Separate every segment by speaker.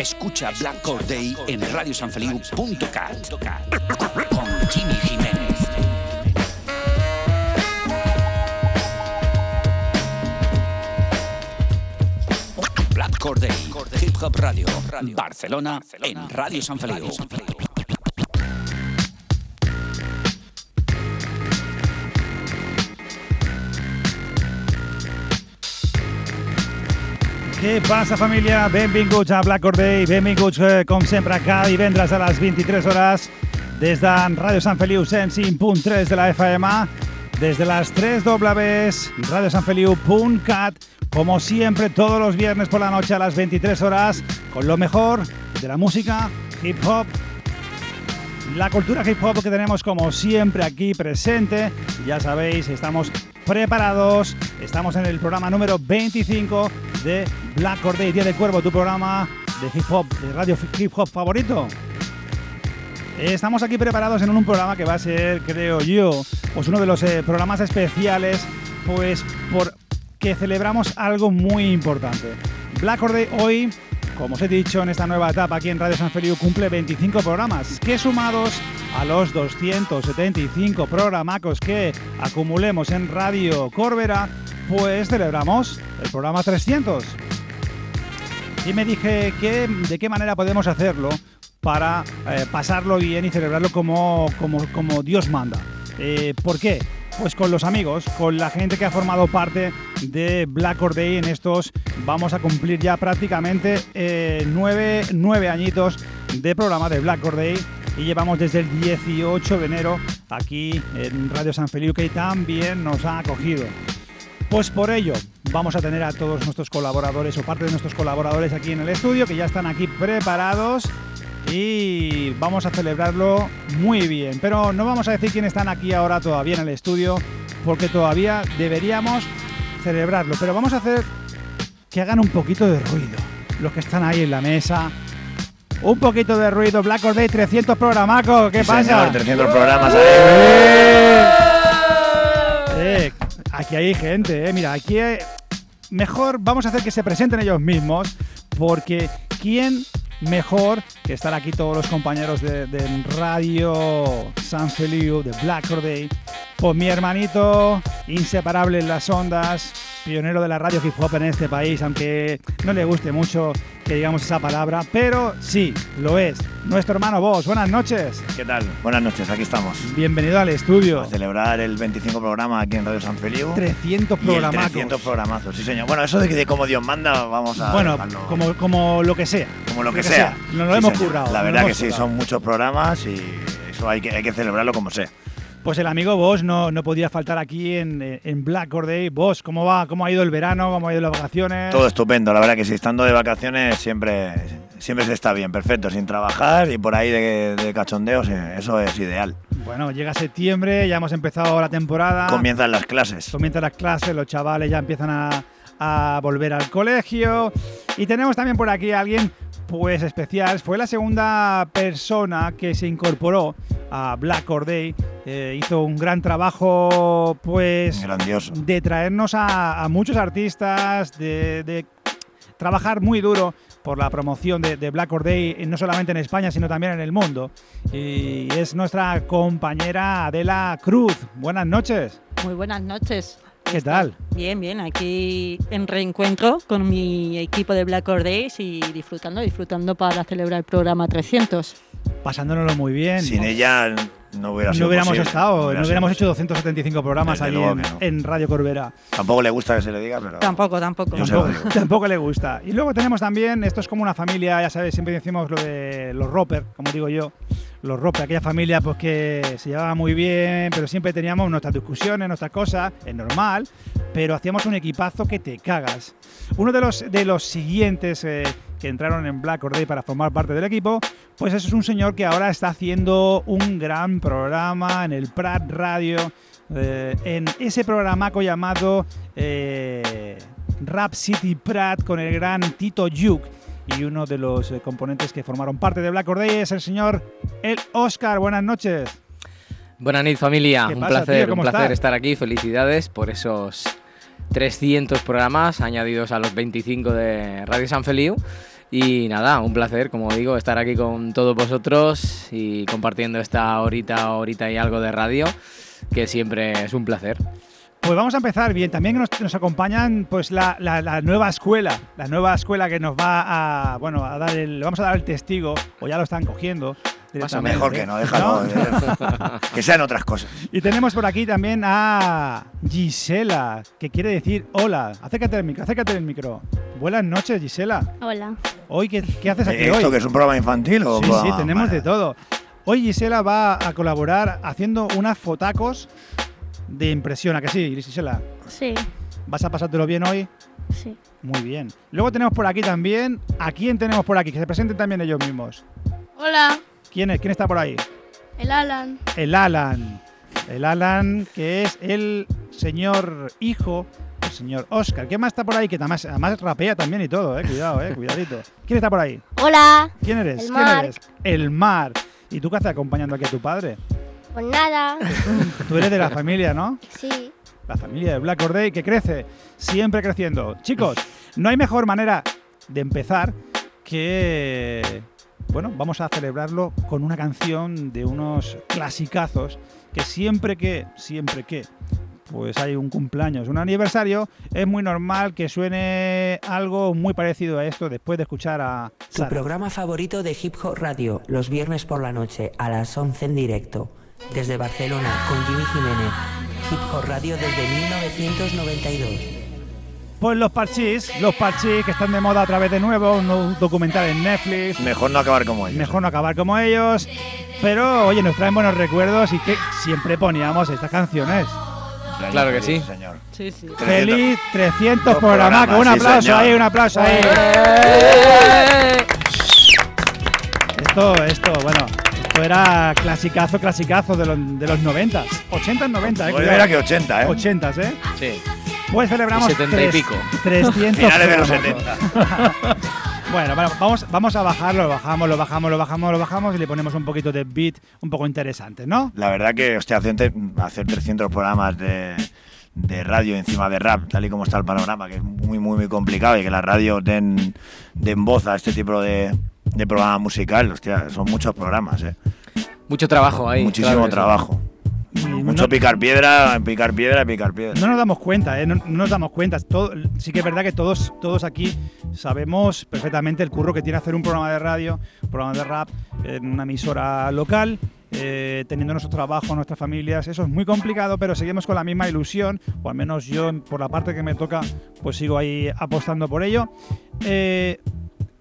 Speaker 1: Escucha Black Corday en radiosanfeliu.cat con Jimmy Jiménez. Black Corday, Hip Hop Radio, Barcelona, en Radio San Feliu.
Speaker 2: Què passa, família? Benvinguts a Black Corday, benvinguts, eh, com sempre, cada divendres a les 23 hores des de Ràdio Sant Feliu 105.3 de la FM, des de las 3 Ws, radiosanfeliu.cat, como siempre, todos los viernes por la noche a las 23 horas, con lo mejor de la música, hip hop, la cultura hip hop que tenemos como siempre aquí presente. Ya sabéis, estamos preparados, estamos en el programa número 25 de Black Corday, Día de Cuervo, tu programa de hip hop, de radio hip hop favorito. Estamos aquí preparados en un programa que va a ser, creo yo, pues uno de los eh, programas especiales, pues por que celebramos algo muy importante. Black Corday hoy, como os he dicho, en esta nueva etapa aquí en Radio San Feliu cumple 25 programas, que sumados a los 275 programacos que acumulemos en Radio Corbera, pues celebramos el programa 300. Y me dije que de qué manera podemos hacerlo para eh, pasarlo bien y celebrarlo como, como, Dios manda. Eh, ¿Por qué? Pues con los amigos, con la gente que ha formado parte de Black Or Day en estos, vamos a cumplir ya prácticamente eh, nueve, nueve añitos de programa de Black Or Day y llevamos desde el 18 de enero aquí en Radio San Feliu que también nos ha acogido. Pues por ello vamos a tener a todos nuestros colaboradores o parte de nuestros colaboradores aquí en el estudio que ya están aquí preparados y vamos a celebrarlo muy bien. Pero no vamos a decir quiénes están aquí ahora todavía en el estudio porque todavía deberíamos celebrarlo. Pero vamos a hacer que hagan un poquito de ruido los que están ahí en la mesa. Un poquito de ruido, Black Or Day 300 programacos, ¿qué
Speaker 3: Sí,
Speaker 2: pasa?
Speaker 3: señor, 300 programas ahí.
Speaker 2: Eh, aquí hay gente, eh. Mira, aquí eh, mejor vamos a hacer que se presenten ellos mismos, porque ¿quién mejor que estar aquí todos los compañeros de, Radio San Feliu, de Black Or Day? Pues mi hermanito, inseparable en las ondas, pionero de la radio hip hop en este país, aunque no le guste mucho que digamos esa palabra, pero sí, lo es. Nuestro hermano Vos, buenas noches.
Speaker 3: ¿Qué tal? Buenas noches, aquí estamos.
Speaker 2: Bienvenido al estudio.
Speaker 3: A celebrar el 25 programa aquí en Radio San Feliu.
Speaker 2: 300
Speaker 3: Y el
Speaker 2: programas.
Speaker 3: 300 programazos, sí señor. Bueno, eso de que de como Dios manda, vamos a
Speaker 2: Bueno,
Speaker 3: dejarlo
Speaker 2: como, como lo que sea.
Speaker 3: como lo que sea.
Speaker 2: Nos lo
Speaker 3: Sí,
Speaker 2: hemos
Speaker 3: señor.
Speaker 2: currado.
Speaker 3: La verdad que sí, son muchos programas y eso hay que, hay que celebrarlo como sea.
Speaker 2: Pues el amigo Vos no, no podía faltar aquí en, en Black Or Day. Vos, ¿cómo va? ¿Cómo ha ido el verano? ¿Cómo ha ido las vacaciones?
Speaker 3: Todo estupendo, la verdad que sí, estando de vacaciones siempre, siempre se está bien, perfecto, sin trabajar y por ahí de, de cachondeos, eh, eso es ideal.
Speaker 2: Bueno, llega septiembre, ya hemos empezado la temporada.
Speaker 3: Comienzan las clases.
Speaker 2: Comienzan las clases, los chavales ya empiezan a, a volver al colegio. Y tenemos también por aquí a alguien pues especial. Fue la segunda persona que se incorporó a Black Or Day. Eh, hizo un gran trabajo pues
Speaker 3: Grandioso.
Speaker 2: de traernos a, a muchos artistas, de, de trabajar muy duro por la promoción de, de Black Or Day, no solamente en España, sino también en el mundo. Y es nuestra compañera Adela Cruz. Buenas noches.
Speaker 4: Muy buenas noches.
Speaker 2: ¿Qué tal?
Speaker 4: Bien, bien, aquí en reencuentro con mi equipo de Black Or Days y disfrutando, disfrutando para celebrar el programa 300.
Speaker 2: Pasándonoslo muy bien.
Speaker 3: Sin ella no hubiera sido
Speaker 2: no hubiéramos
Speaker 3: posible,
Speaker 2: estado, no,
Speaker 3: hubiera
Speaker 2: hubiéramos hecho
Speaker 3: posible.
Speaker 2: 275 programas
Speaker 3: luego
Speaker 2: en, en Radio Corbera.
Speaker 3: Tampoco le gusta que se le diga, pero.
Speaker 4: Tampoco, tampoco.
Speaker 2: Tampoco, tampoco le gusta. Y luego tenemos también, esto es como una familia, ya sabes, siempre decimos lo de los roper, como digo yo, los Rope, aquella familia pues que se llevaba muy bien, pero siempre teníamos nuestras discusiones, nuestras cosas, es normal, pero hacíamos un equipazo que te cagas. Uno de los, de los siguientes eh, que entraron en Black Or Day para formar parte del equipo, pues es un señor que ahora está haciendo un gran programa en el Prat Radio, eh, en ese programaco llamado eh, Rap City Prat con el gran Tito Yuk y uno de los eh, componentes que formaron parte de Black Or Day es el señor El Oscar. Buenas noches.
Speaker 5: Buenas noches familia,
Speaker 2: ¿Qué
Speaker 5: un
Speaker 2: pasa,
Speaker 5: placer,
Speaker 2: tío? ¿Cómo
Speaker 5: un placer
Speaker 2: estás?
Speaker 5: estar aquí. Felicidades por esos 300 programas añadidos a los 25 de Radio San Feliu. Y nada, un placer, como digo, estar aquí con todos vosotros y compartiendo esta horita, horita y algo de radio, que siempre es un placer.
Speaker 2: Pues vamos a empezar bien. También nos, nos acompañan pues la, la- la nueva escuela, la nueva escuela que nos va a bueno a dar el, vamos a dar el testigo o ya lo están cogiendo. Directamente.
Speaker 3: Mejor que no, déjalo.
Speaker 2: ¿No?
Speaker 3: eh. que sean otras cosas.
Speaker 2: Y tenemos por aquí también a Gisela, que quiere decir hola. Acércate al micro, acércate al micro. Buenas noches, Gisela.
Speaker 6: Hola.
Speaker 2: Hoy qué, qué haces aquí
Speaker 3: ¿Esto
Speaker 2: hoy?
Speaker 3: que es un programa infantil o
Speaker 2: Sí,
Speaker 3: programa-
Speaker 2: sí, tenemos
Speaker 3: vale.
Speaker 2: de todo. Hoy Gisela va a colaborar haciendo unas fotacos de impresión, ¿a que sí, Gisela?
Speaker 6: Sí,
Speaker 2: ¿Vas a pasártelo bien hoy?
Speaker 6: sí.
Speaker 2: Muy bien. Luego tenemos por aquí también, ¿a quién tenemos por aquí? Que se presenten también ellos mismos.
Speaker 6: Hola,
Speaker 2: ¿Quién es? ¿Quién está por ahí?
Speaker 6: el Alan.
Speaker 2: El Alan. El Alan, que es el señor hijo del señor Oscar. ¿Quién más está por ahí? Que además, además rapea también y todo, eh. Cuidado, eh. Cuidadito. ¿Quién está por ahí?
Speaker 6: Hola.
Speaker 2: ¿Quién eres?
Speaker 6: El
Speaker 2: ¿Quién eres? El Mar. ¿Y tú qué haces acompañando aquí a tu padre?
Speaker 6: Pues nada.
Speaker 2: Tú eres de la familia, ¿no?
Speaker 6: Sí.
Speaker 2: La familia de Black Or Day que crece, siempre creciendo. Chicos, no hay mejor manera de empezar que. Bueno, vamos a celebrarlo con una canción de unos clasicazos que siempre que, siempre que, pues hay un cumpleaños, un aniversario, es muy normal que suene algo muy parecido a esto después de escuchar a
Speaker 7: Tu
Speaker 2: Sara.
Speaker 7: programa favorito de Hip Hop Radio, los viernes por la noche a las 11 en directo. Desde Barcelona con Jimmy Jiménez. Hip Hop Radio desde 1992.
Speaker 2: Pues los parchís, los parchís que están de moda otra vez de nuevo, un documental en Netflix.
Speaker 3: Mejor no acabar como ellos.
Speaker 2: Mejor no acabar como ellos. Pero, oye, nos traen buenos recuerdos y que siempre poníamos estas canciones.
Speaker 5: Claro que sí.
Speaker 3: Señor.
Speaker 4: Sí, sí.
Speaker 3: 300.
Speaker 2: Feliz 300
Speaker 3: Los
Speaker 2: programas.
Speaker 3: programas,
Speaker 2: Un aplauso ahí, un aplauso ahí. Esto, esto, bueno, esto era clasicazo, clasicazo de los, de los 90, 80, 90, eh.
Speaker 3: Pues era que 80, ¿eh?
Speaker 2: 80, ¿eh?
Speaker 5: Sí.
Speaker 2: Pues celebramos
Speaker 5: Y 70 y
Speaker 2: tres-
Speaker 5: pico.
Speaker 2: 300
Speaker 3: Finales de los
Speaker 2: programas.
Speaker 3: 70.
Speaker 2: Bueno, bueno, vamos, vamos a bajarlo, lo bajamos, lo bajamos, lo bajamos, lo bajamos y le ponemos un poquito de beat un poco interesante, ¿no?
Speaker 3: La verdad que, hostia, hacer, hacer 300 programas de, de radio encima de rap, tal y como está el panorama, que es muy, muy, muy complicado y que las radios den, den voz a este tipo de, de programa musical, hostia, son muchos programas, ¿eh?
Speaker 5: Mucho trabajo ahí.
Speaker 3: Muchísimo
Speaker 5: claro
Speaker 3: trabajo.
Speaker 2: Y
Speaker 3: Mucho
Speaker 2: no-
Speaker 3: picar piedra, picar piedra, picar piedra.
Speaker 2: No nos damos cuenta, ¿eh? no, no nos damos cuenta. Todo- sí que es verdad que todos, todos aquí sabemos perfectamente el curro que tiene hacer un programa de radio, un programa de rap en una emisora local, eh, teniendo nuestro trabajo, nuestras familias. Eso es muy complicado, pero seguimos con la misma ilusión, o al menos yo, por la parte que me toca, pues sigo ahí apostando por ello. Eh,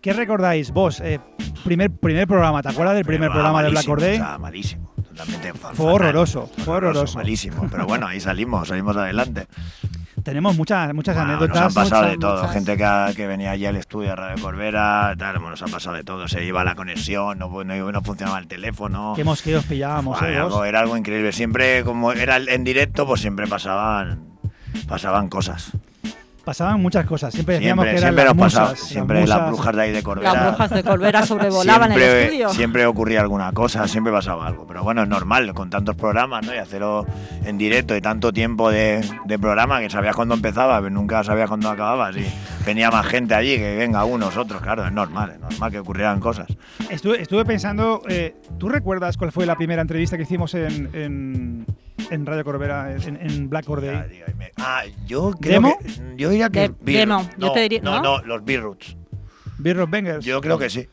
Speaker 2: ¿Qué recordáis vos? Eh, primer, primer programa, ¿te acuerdas del primer programa de Black
Speaker 3: malísimo,
Speaker 2: Or Day?
Speaker 3: o sea, malísimo. Totalmente
Speaker 2: Fue
Speaker 3: fatal.
Speaker 2: horroroso, fue horroroso.
Speaker 3: Malísimo. Pero bueno, ahí salimos, salimos adelante.
Speaker 2: Tenemos muchas, muchas
Speaker 3: Bueno,
Speaker 2: anécdotas.
Speaker 3: Nos han pasado
Speaker 2: muchas-
Speaker 3: de todo.
Speaker 2: muchas-
Speaker 3: Gente que, ha- que venía allí al estudio de Radio Corbera, tal, bueno, nos ha pasado de todo. Se iba la conexión, no, no, no funcionaba el teléfono.
Speaker 2: Qué mosqueos pillábamos,
Speaker 3: Ay,
Speaker 2: ¿eh,
Speaker 3: algo- era algo increíble. Siempre, como era en directo, pues siempre pasaban, pasaban cosas.
Speaker 2: Pasaban muchas cosas. Siempre decíamos
Speaker 3: Siempre,
Speaker 2: que eran
Speaker 3: siempre
Speaker 2: las
Speaker 3: nos
Speaker 2: musas.
Speaker 3: pasaba. Siempre las
Speaker 2: musas.
Speaker 3: brujas de ahí de Corbera.
Speaker 4: Las brujas de Colbera sobrevolaban el
Speaker 3: siempre,
Speaker 4: estudio.
Speaker 3: siempre ocurría alguna cosa, siempre pasaba algo. Pero bueno, es normal, con tantos programas, ¿no? Y hacerlo en directo y tanto tiempo de, de programa que sabías cuándo empezaba, pero nunca sabías cuándo acababas. Y venía más gente allí, que venga unos, otros, claro, es normal, es normal que ocurrieran cosas.
Speaker 2: Estuve, estuve pensando, eh, ¿tú recuerdas cuál fue la primera entrevista que hicimos en, en, en Radio Corbera, en, en Black Or Day?
Speaker 3: Ah, yo creo
Speaker 2: ¿Demo?
Speaker 3: que. Yo diría que.
Speaker 4: De- demo, yo
Speaker 3: no,
Speaker 4: te diría-
Speaker 3: no,
Speaker 4: ¿no?
Speaker 3: no, los Beerroots.
Speaker 2: Beer Bengers.
Speaker 3: Yo creo que sí.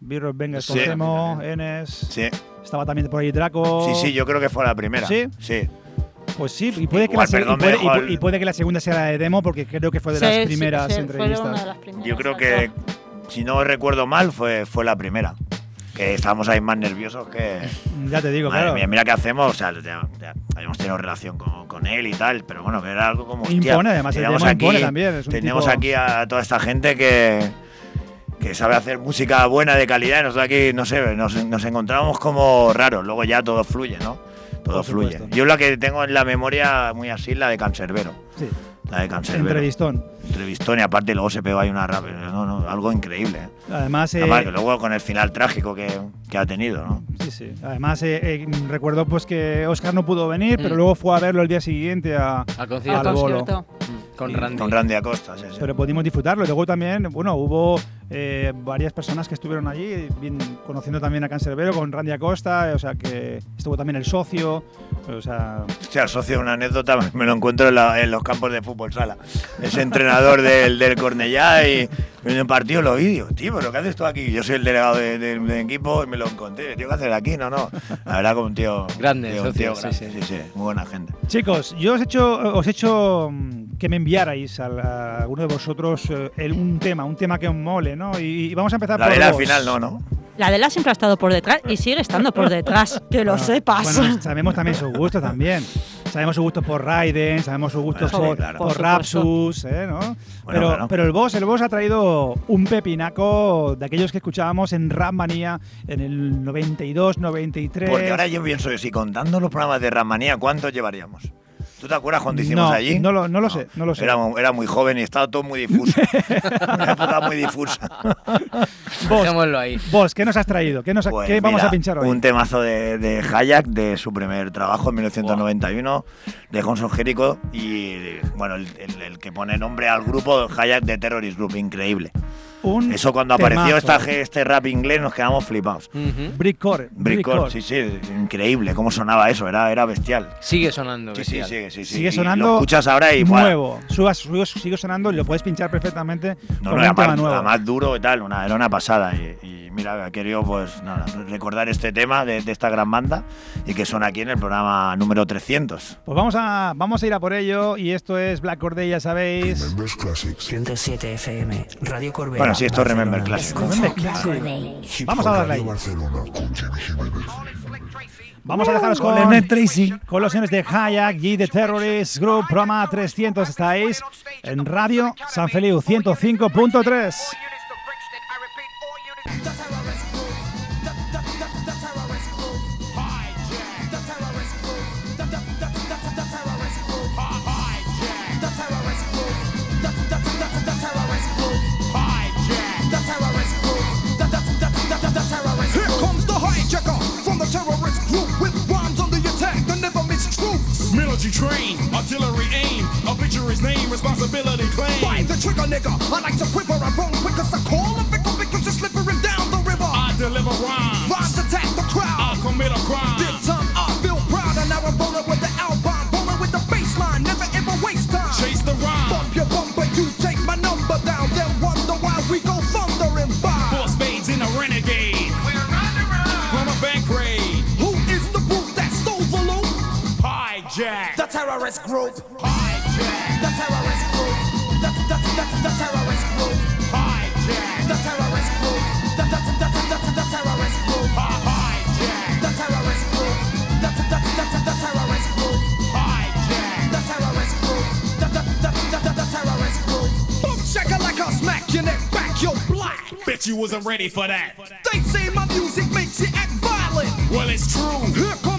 Speaker 2: Beer Bengers
Speaker 3: Sí.
Speaker 2: con Temo, Enes.
Speaker 3: Sí,
Speaker 2: Estaba también por ahí Draco.
Speaker 3: sí, sí, yo creo que fue la primera.
Speaker 2: ¿Sí?
Speaker 3: Sí.
Speaker 2: Pues sí, y puede, que
Speaker 3: Igual,
Speaker 2: la, se- y
Speaker 3: perdón, me
Speaker 2: puede-
Speaker 3: dejo
Speaker 2: y pu-
Speaker 3: el-
Speaker 2: y puede que la segunda sea la de Demo, porque creo que fue de
Speaker 4: Sí,
Speaker 2: las primeras
Speaker 4: sí, fue
Speaker 2: entrevistas.
Speaker 4: una de las primeras,
Speaker 3: Yo creo que, si no recuerdo mal, fue, fue la primera. Que estábamos ahí más nerviosos que.
Speaker 2: Ya te digo,
Speaker 3: Madre
Speaker 2: claro.
Speaker 3: mía, mira qué hacemos. O sea, ya- ya habíamos tenido relación con, con él y tal, pero bueno, que era algo como. hostia,
Speaker 2: Impone, además, el
Speaker 3: teníamos
Speaker 2: demo impone también, es un
Speaker 3: tenemos
Speaker 2: tipo-
Speaker 3: aquí a toda esta gente que. que sabe hacer música buena de calidad y nosotros aquí, no sé, nos, nos encontramos como raros. Luego ya todo fluye, ¿no? Todo fluye. Yo la que tengo en la memoria muy así, la de Cancerbero.
Speaker 2: Sí,
Speaker 3: La de
Speaker 2: entrevistón.
Speaker 3: Entrevistón y aparte luego se pegó ahí una rap. No, no, algo increíble. ¿eh?
Speaker 2: Además, eh,
Speaker 3: Además, que luego con el final trágico que, que ha tenido, ¿no?
Speaker 2: Sí, sí. Además, eh, eh, recuerdo pues que Oscar no pudo venir, pero
Speaker 5: Mm.
Speaker 2: luego fue a verlo el día siguiente a,
Speaker 5: Al
Speaker 4: Al
Speaker 5: concierto.
Speaker 2: Al bolo.
Speaker 4: concierto.
Speaker 5: Mm, Con Randy.
Speaker 3: Con Randy Acosta, sí, sí.
Speaker 2: pero pudimos disfrutarlo. Y luego también, bueno, hubo eh, varias personas que estuvieron allí, bien- conociendo también a Cancerbero con Randy Acosta, o sea que estuvo también el socio, o sea,
Speaker 3: Hostia, el socio, una anécdota, me lo encuentro en, la- en los campos de fútbol sala. Es entrenador del, del Cornellá y en el partido lo vi, digo, tío, ¿pero qué haces tú aquí? Yo soy el delegado de- del equipo y me lo encontré. Tío, ¿qué haces aquí? No, no. La verdad, como un tío.
Speaker 5: Grande,
Speaker 3: tío, un tío
Speaker 5: sí,
Speaker 3: grande,
Speaker 5: sí.
Speaker 3: sí, sí, muy buena gente.
Speaker 2: Chicos, yo os he hecho, os he hecho mm, que me enviarais a, la- a alguno de vosotros eh, el- un tema, un tema que os mole, ¿no? Y, y vamos a empezar
Speaker 3: La
Speaker 2: por
Speaker 3: de final no, ¿no?
Speaker 4: La de la siempre ha estado por detrás y sigue estando por detrás, que lo
Speaker 2: Bueno,
Speaker 4: sepas.
Speaker 2: Bueno, sabemos también su gusto también. Sabemos su gusto por Raiden, sabemos su gusto
Speaker 3: Bueno, sí,
Speaker 2: por,
Speaker 3: claro.
Speaker 2: por
Speaker 4: Por supuesto.
Speaker 2: Rapsus, ¿eh? ¿no? pero, pero el boss, el boss ha traído un pepinaco de aquellos que escuchábamos en Rap Manía en el 92, 93.
Speaker 3: Porque ahora yo pienso, si contando los programas de Ramanía, ¿cuántos llevaríamos? ¿Tú te acuerdas cuando hicimos
Speaker 2: No,
Speaker 3: allí?
Speaker 2: no lo- no lo sé, no lo sé.
Speaker 3: Era, era muy joven y estaba todo muy difuso. Una época muy difusa.
Speaker 2: Boss,
Speaker 5: Dejémoslo ahí.
Speaker 2: boss, ¿qué nos has traído? ¿Qué, nos ha-
Speaker 3: Pues
Speaker 2: qué vamos
Speaker 3: mira,
Speaker 2: a pinchar hoy?
Speaker 3: Un temazo de, de Hayak, de su primer trabajo en 1991, de Johnson Jericho, y bueno, el, el- el que pone nombre al grupo, Hayak de Terrorist Group, increíble.
Speaker 2: Un
Speaker 3: Eso cuando apareció
Speaker 2: temazo.
Speaker 3: esta, este rap inglés nos quedamos flipados.
Speaker 5: Ujú.
Speaker 2: Brickcore.
Speaker 3: Brickcore, sí, sí, increíble, cómo sonaba eso, era, era bestial.
Speaker 5: Sigue sonando.
Speaker 3: Sí, sí, sigue, sí, sí.
Speaker 2: Sigue
Speaker 3: Y
Speaker 2: sonando
Speaker 3: Lo escuchas ahora y
Speaker 2: nuevo. Suba- suba- sigue sonando y lo puedes pinchar perfectamente
Speaker 3: No,
Speaker 2: con
Speaker 3: no,
Speaker 2: tema
Speaker 3: aparte,
Speaker 2: nuevo.
Speaker 3: además duro y tal, una, era una pasada. Y, y mira, he querido pues nada, recordar este tema de, de esta gran banda y que suena aquí en el programa número 300.
Speaker 2: Pues vamos a, vamos a ir a por ello y esto es Black Corday, ya sabéis.
Speaker 7: 107 FM, Radio Corbera.
Speaker 3: Bueno, sí, esto es Remember. Classic.
Speaker 2: Vamos a darle ahí. Vamos a dejaros con, con los señores de Hayak y de Terrorist Group, programa 300 estáis en Radio San Feliu 105.3.
Speaker 8: terrorist group with bombs on the attack that never miss troops.
Speaker 9: Military train, artillery aim, obituary's name, responsibility claim.
Speaker 8: By the trigger nigga, I like to quiver, I run quick as I call a pickle because you're slipping down the river.
Speaker 9: I deliver rhymes,
Speaker 8: Rhymes attack the crowd.
Speaker 9: I commit a crime.
Speaker 8: This terrorist group.
Speaker 9: hijack,
Speaker 8: The terrorist group. The, the, the, the terrorist group.
Speaker 9: hijack,
Speaker 8: The terrorist group. The, the, the, the, terrorist group.
Speaker 9: hijack,
Speaker 8: The terrorist group. The, the, the, the, the terrorist group.
Speaker 9: hijack.
Speaker 8: The terrorist group. The, the, the, the, the, the terrorist group. Boom shaka like a smack your neck back, you're black.
Speaker 9: Bet you wasn't ready for that.
Speaker 8: They say my music makes you act violent.
Speaker 9: Well, it's true.
Speaker 8: Here comes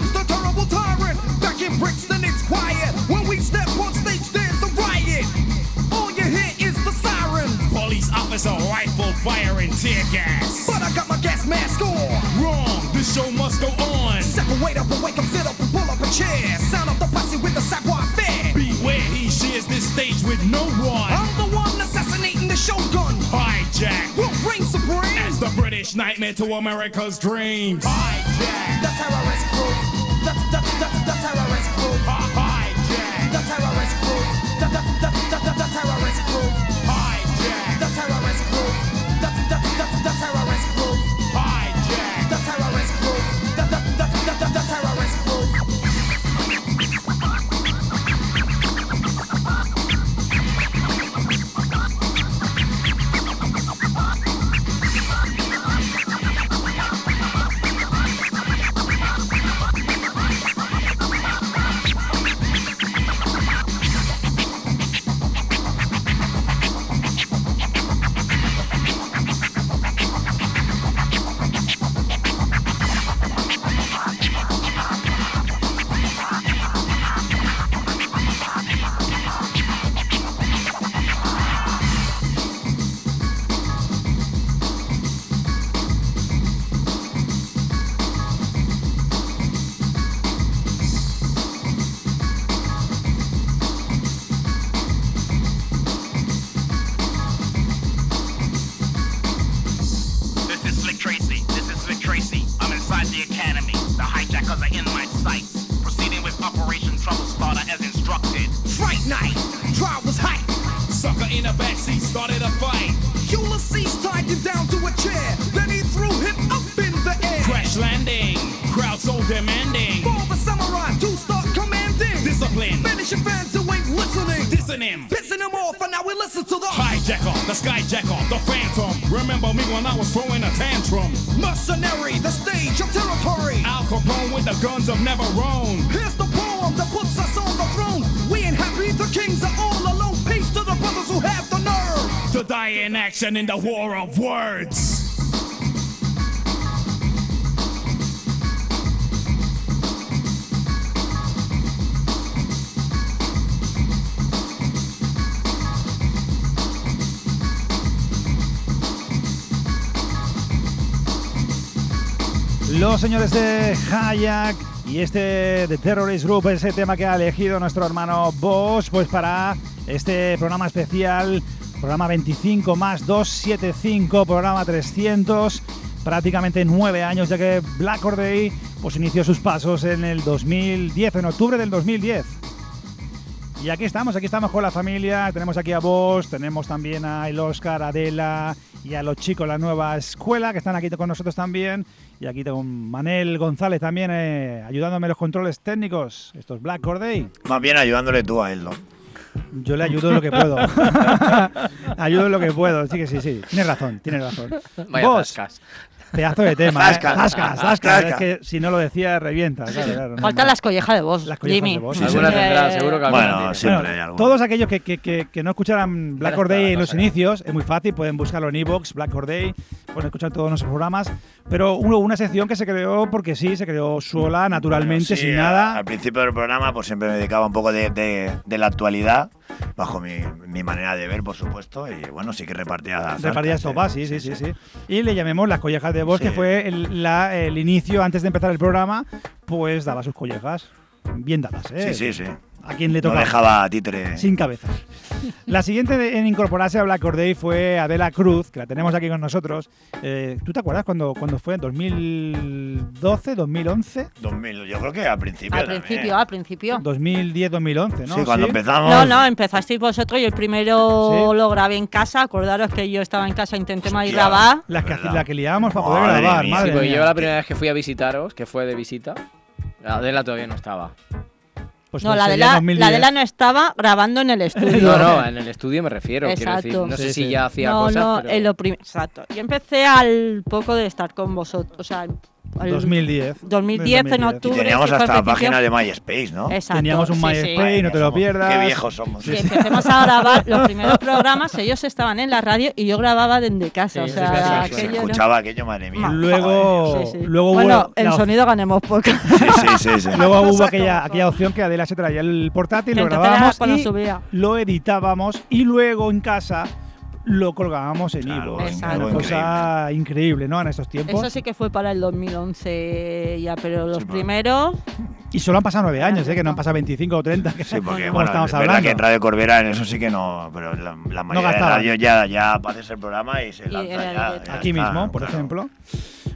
Speaker 8: tyrant. Back in Brixton, it's quiet. When we step on stage, there's a riot. All you hear is the sirens.
Speaker 9: Police officer, rifle firing, tear gas.
Speaker 8: But I got my gas mask on.
Speaker 9: Wrong, this show must go on.
Speaker 8: Separate up and wake up, sit up and pull up a chair. Sound of the posse with the savoir faire.
Speaker 9: Beware, he shares this stage with no one.
Speaker 8: I'm the one assassinating the shogun.
Speaker 9: Hijack,
Speaker 8: We'll reign supreme.
Speaker 9: as the British nightmare to America's dreams. Hijack,
Speaker 8: The terrorist group. The, the, the, the terrorist group.
Speaker 9: hijack, action in the war of words.
Speaker 2: Los señores de Hayak y este de Terrorist Group, ese tema que ha elegido nuestro hermano Bosch, pues para este programa especial, programa 25 más 275, programa 300, prácticamente nueve años, ya que Black Day pues inició sus pasos en el 2010, en octubre del 2010. Y aquí estamos, aquí estamos con la familia. Tenemos aquí a vos, tenemos también a el Oscar, Adela y a los chicos, la nueva escuela, que están aquí con nosotros también. Y aquí tengo Manel González también eh, ayudándome en los controles técnicos. Esto es Black Corday.
Speaker 3: Más bien ayudándole tú a él.
Speaker 2: Yo le ayudo en lo que puedo. ayudo en lo que puedo. Sí que sí, sí. Tienes razón, tienes razón.
Speaker 5: Vaya
Speaker 2: Vos. Pedazo de tema. ¿eh?
Speaker 3: Zascas.
Speaker 2: Zascas, zascas.
Speaker 3: Zascas.
Speaker 2: Es que si no lo decía, revienta. Claro, claro, no,
Speaker 4: Falta
Speaker 2: no.
Speaker 4: las collejas de voz,
Speaker 2: Las collejas
Speaker 4: Jimmy.
Speaker 2: de voz,
Speaker 3: sí,
Speaker 5: Alguna
Speaker 3: sí.
Speaker 5: tendrá, seguro que alguna
Speaker 3: Bueno, siempre
Speaker 2: Bueno,
Speaker 3: hay algo.
Speaker 2: Todos aquellos que, que- que- que no escucharan Black
Speaker 5: Ya
Speaker 2: Or Day
Speaker 5: está,
Speaker 2: en los inicios, es muy fácil, pueden buscarlo en Evox, Black Or Day, pueden escuchar todos nuestros programas. Pero hubo una sección que se creó porque sí, se creó sola, naturalmente,
Speaker 3: Bueno, sí,
Speaker 2: sin
Speaker 3: a-
Speaker 2: nada.
Speaker 3: Al principio del programa, pues siempre me dedicaba un poco de, de- de la actualidad, bajo mi, mi manera de ver, por supuesto. Y bueno, sí que repartía.
Speaker 2: Repartía
Speaker 3: sí.
Speaker 2: sopa, sí, sí, sí, sí. Y le llamemos las collejas de
Speaker 3: Sí.
Speaker 2: que fue el, la- el inicio antes de empezar el programa, pues daba sus collejas. Bien dadas, ¿eh?
Speaker 3: Sí, sí, sí.
Speaker 2: A quien le
Speaker 3: No
Speaker 2: tocaba.
Speaker 3: dejaba títere.
Speaker 2: Sin cabeza. La siguiente en incorporarse a Black Or Day fue Adela Cruz, que la tenemos aquí con nosotros. Eh, ¿Tú te acuerdas cuando, cuando fue? ¿2012, 2011?
Speaker 3: 2000, yo creo que al principio.
Speaker 4: Al
Speaker 3: también.
Speaker 4: principio, al principio.
Speaker 2: 2010, 2011, ¿no?
Speaker 3: Sí, cuando empezamos.
Speaker 4: No, no, empezasteis vosotros y el primero
Speaker 2: Sí.
Speaker 4: lo grabé en casa. Acordaros que yo estaba en casa, intenté
Speaker 3: Hostia.
Speaker 4: grabar.
Speaker 2: Las que, la que liábamos para poder
Speaker 3: Madre
Speaker 2: grabar,
Speaker 3: mía.
Speaker 2: madre
Speaker 5: Sí, porque
Speaker 2: mía.
Speaker 5: yo la primera vez que fui a visitaros, que fue de visita, Adela todavía no estaba.
Speaker 2: Pues
Speaker 4: No, la de la,
Speaker 2: 2010.
Speaker 4: la de la no estaba grabando en el estudio.
Speaker 5: No, no, en el estudio me refiero. Quiero decir,
Speaker 4: Exacto.
Speaker 5: no sé
Speaker 2: Sí,
Speaker 5: si ya hacía
Speaker 4: no,
Speaker 5: cosas.
Speaker 4: no,
Speaker 5: pero-
Speaker 4: en lo prim- Exacto. Yo empecé al poco de estar con vosotros. O sea, al
Speaker 2: 2010.
Speaker 4: 2010 en
Speaker 2: 2010.
Speaker 3: Y
Speaker 4: octubre.
Speaker 3: teníamos hasta la página de MySpace, ¿no?
Speaker 4: Exacto,
Speaker 2: Teníamos un
Speaker 4: sí, sí.
Speaker 2: MySpace, no te lo pierdas.
Speaker 3: Qué viejos somos.
Speaker 4: Y empecemos a grabar los primeros programas, ellos estaban en la radio y yo grababa desde casa. o sea,
Speaker 5: sí, sí, sí, sí.
Speaker 3: Se
Speaker 4: aquello era-
Speaker 3: escuchaba aquello, madre mía.
Speaker 2: Luego,
Speaker 4: Sí, sí.
Speaker 2: luego hubo
Speaker 4: bueno, en sonido ganemos poco.
Speaker 3: Sí, sí, sí. sí.
Speaker 2: Luego hubo aquella, aquella opción que Adela se traía el portátil, lo grabábamos
Speaker 4: cuando
Speaker 2: y
Speaker 4: subía.
Speaker 2: lo editábamos y luego en casa lo colgábamos en
Speaker 3: Claro,
Speaker 2: Ivo.
Speaker 4: Exacto.
Speaker 2: Una cosa increíble, ¿no? En estos tiempos.
Speaker 4: Eso sí que fue para el 2011 ya, pero los
Speaker 3: Sí,
Speaker 4: primeros...
Speaker 2: Y solo han pasado nueve años, ¿eh? Que no han pasado 25 o 30. que
Speaker 3: Sí, porque bueno,
Speaker 2: estamos
Speaker 3: es verdad
Speaker 2: hablando.
Speaker 3: que en Radio Corbera en eso sí que no, pero la, la mayoría de
Speaker 2: gastaban.
Speaker 3: radio ya, ya haces el programa y se
Speaker 4: Y
Speaker 3: lanza ya, ya
Speaker 2: Aquí
Speaker 3: está,
Speaker 2: mismo, por
Speaker 3: claro.
Speaker 2: ejemplo.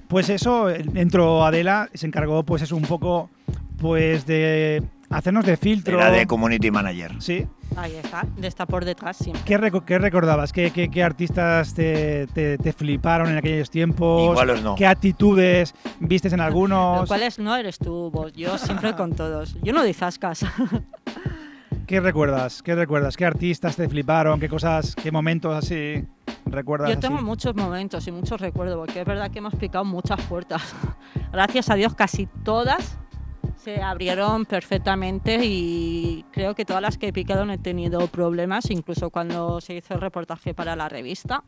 Speaker 2: Pues eso, entró Adela, se encargó pues eso un poco pues de hacernos de filtro.
Speaker 3: Era de community manager.
Speaker 2: Sí.
Speaker 4: Ahí está, de estar por detrás siempre.
Speaker 2: ¿Qué, reco- qué recordabas? ¿Qué, qué- qué artistas te, te- te fliparon en aquellos tiempos?
Speaker 3: ¿Y cuáles no?
Speaker 2: ¿Qué actitudes vistes en algunos?
Speaker 4: cual es, no eres tú, vos. Yo siempre con todos. Yo no zascas.
Speaker 2: ¿Qué recuerdas? ¿Qué recuerdas? ¿Qué artistas te fliparon? ¿Qué cosas, qué momentos así recuerdas?
Speaker 4: Yo tengo
Speaker 2: así?
Speaker 4: muchos momentos y muchos recuerdos, porque es verdad que hemos picado muchas puertas. Gracias a Dios, casi todas se abrieron perfectamente y creo que todas las que he picado no he tenido problemas, incluso cuando se hizo el reportaje para la revista.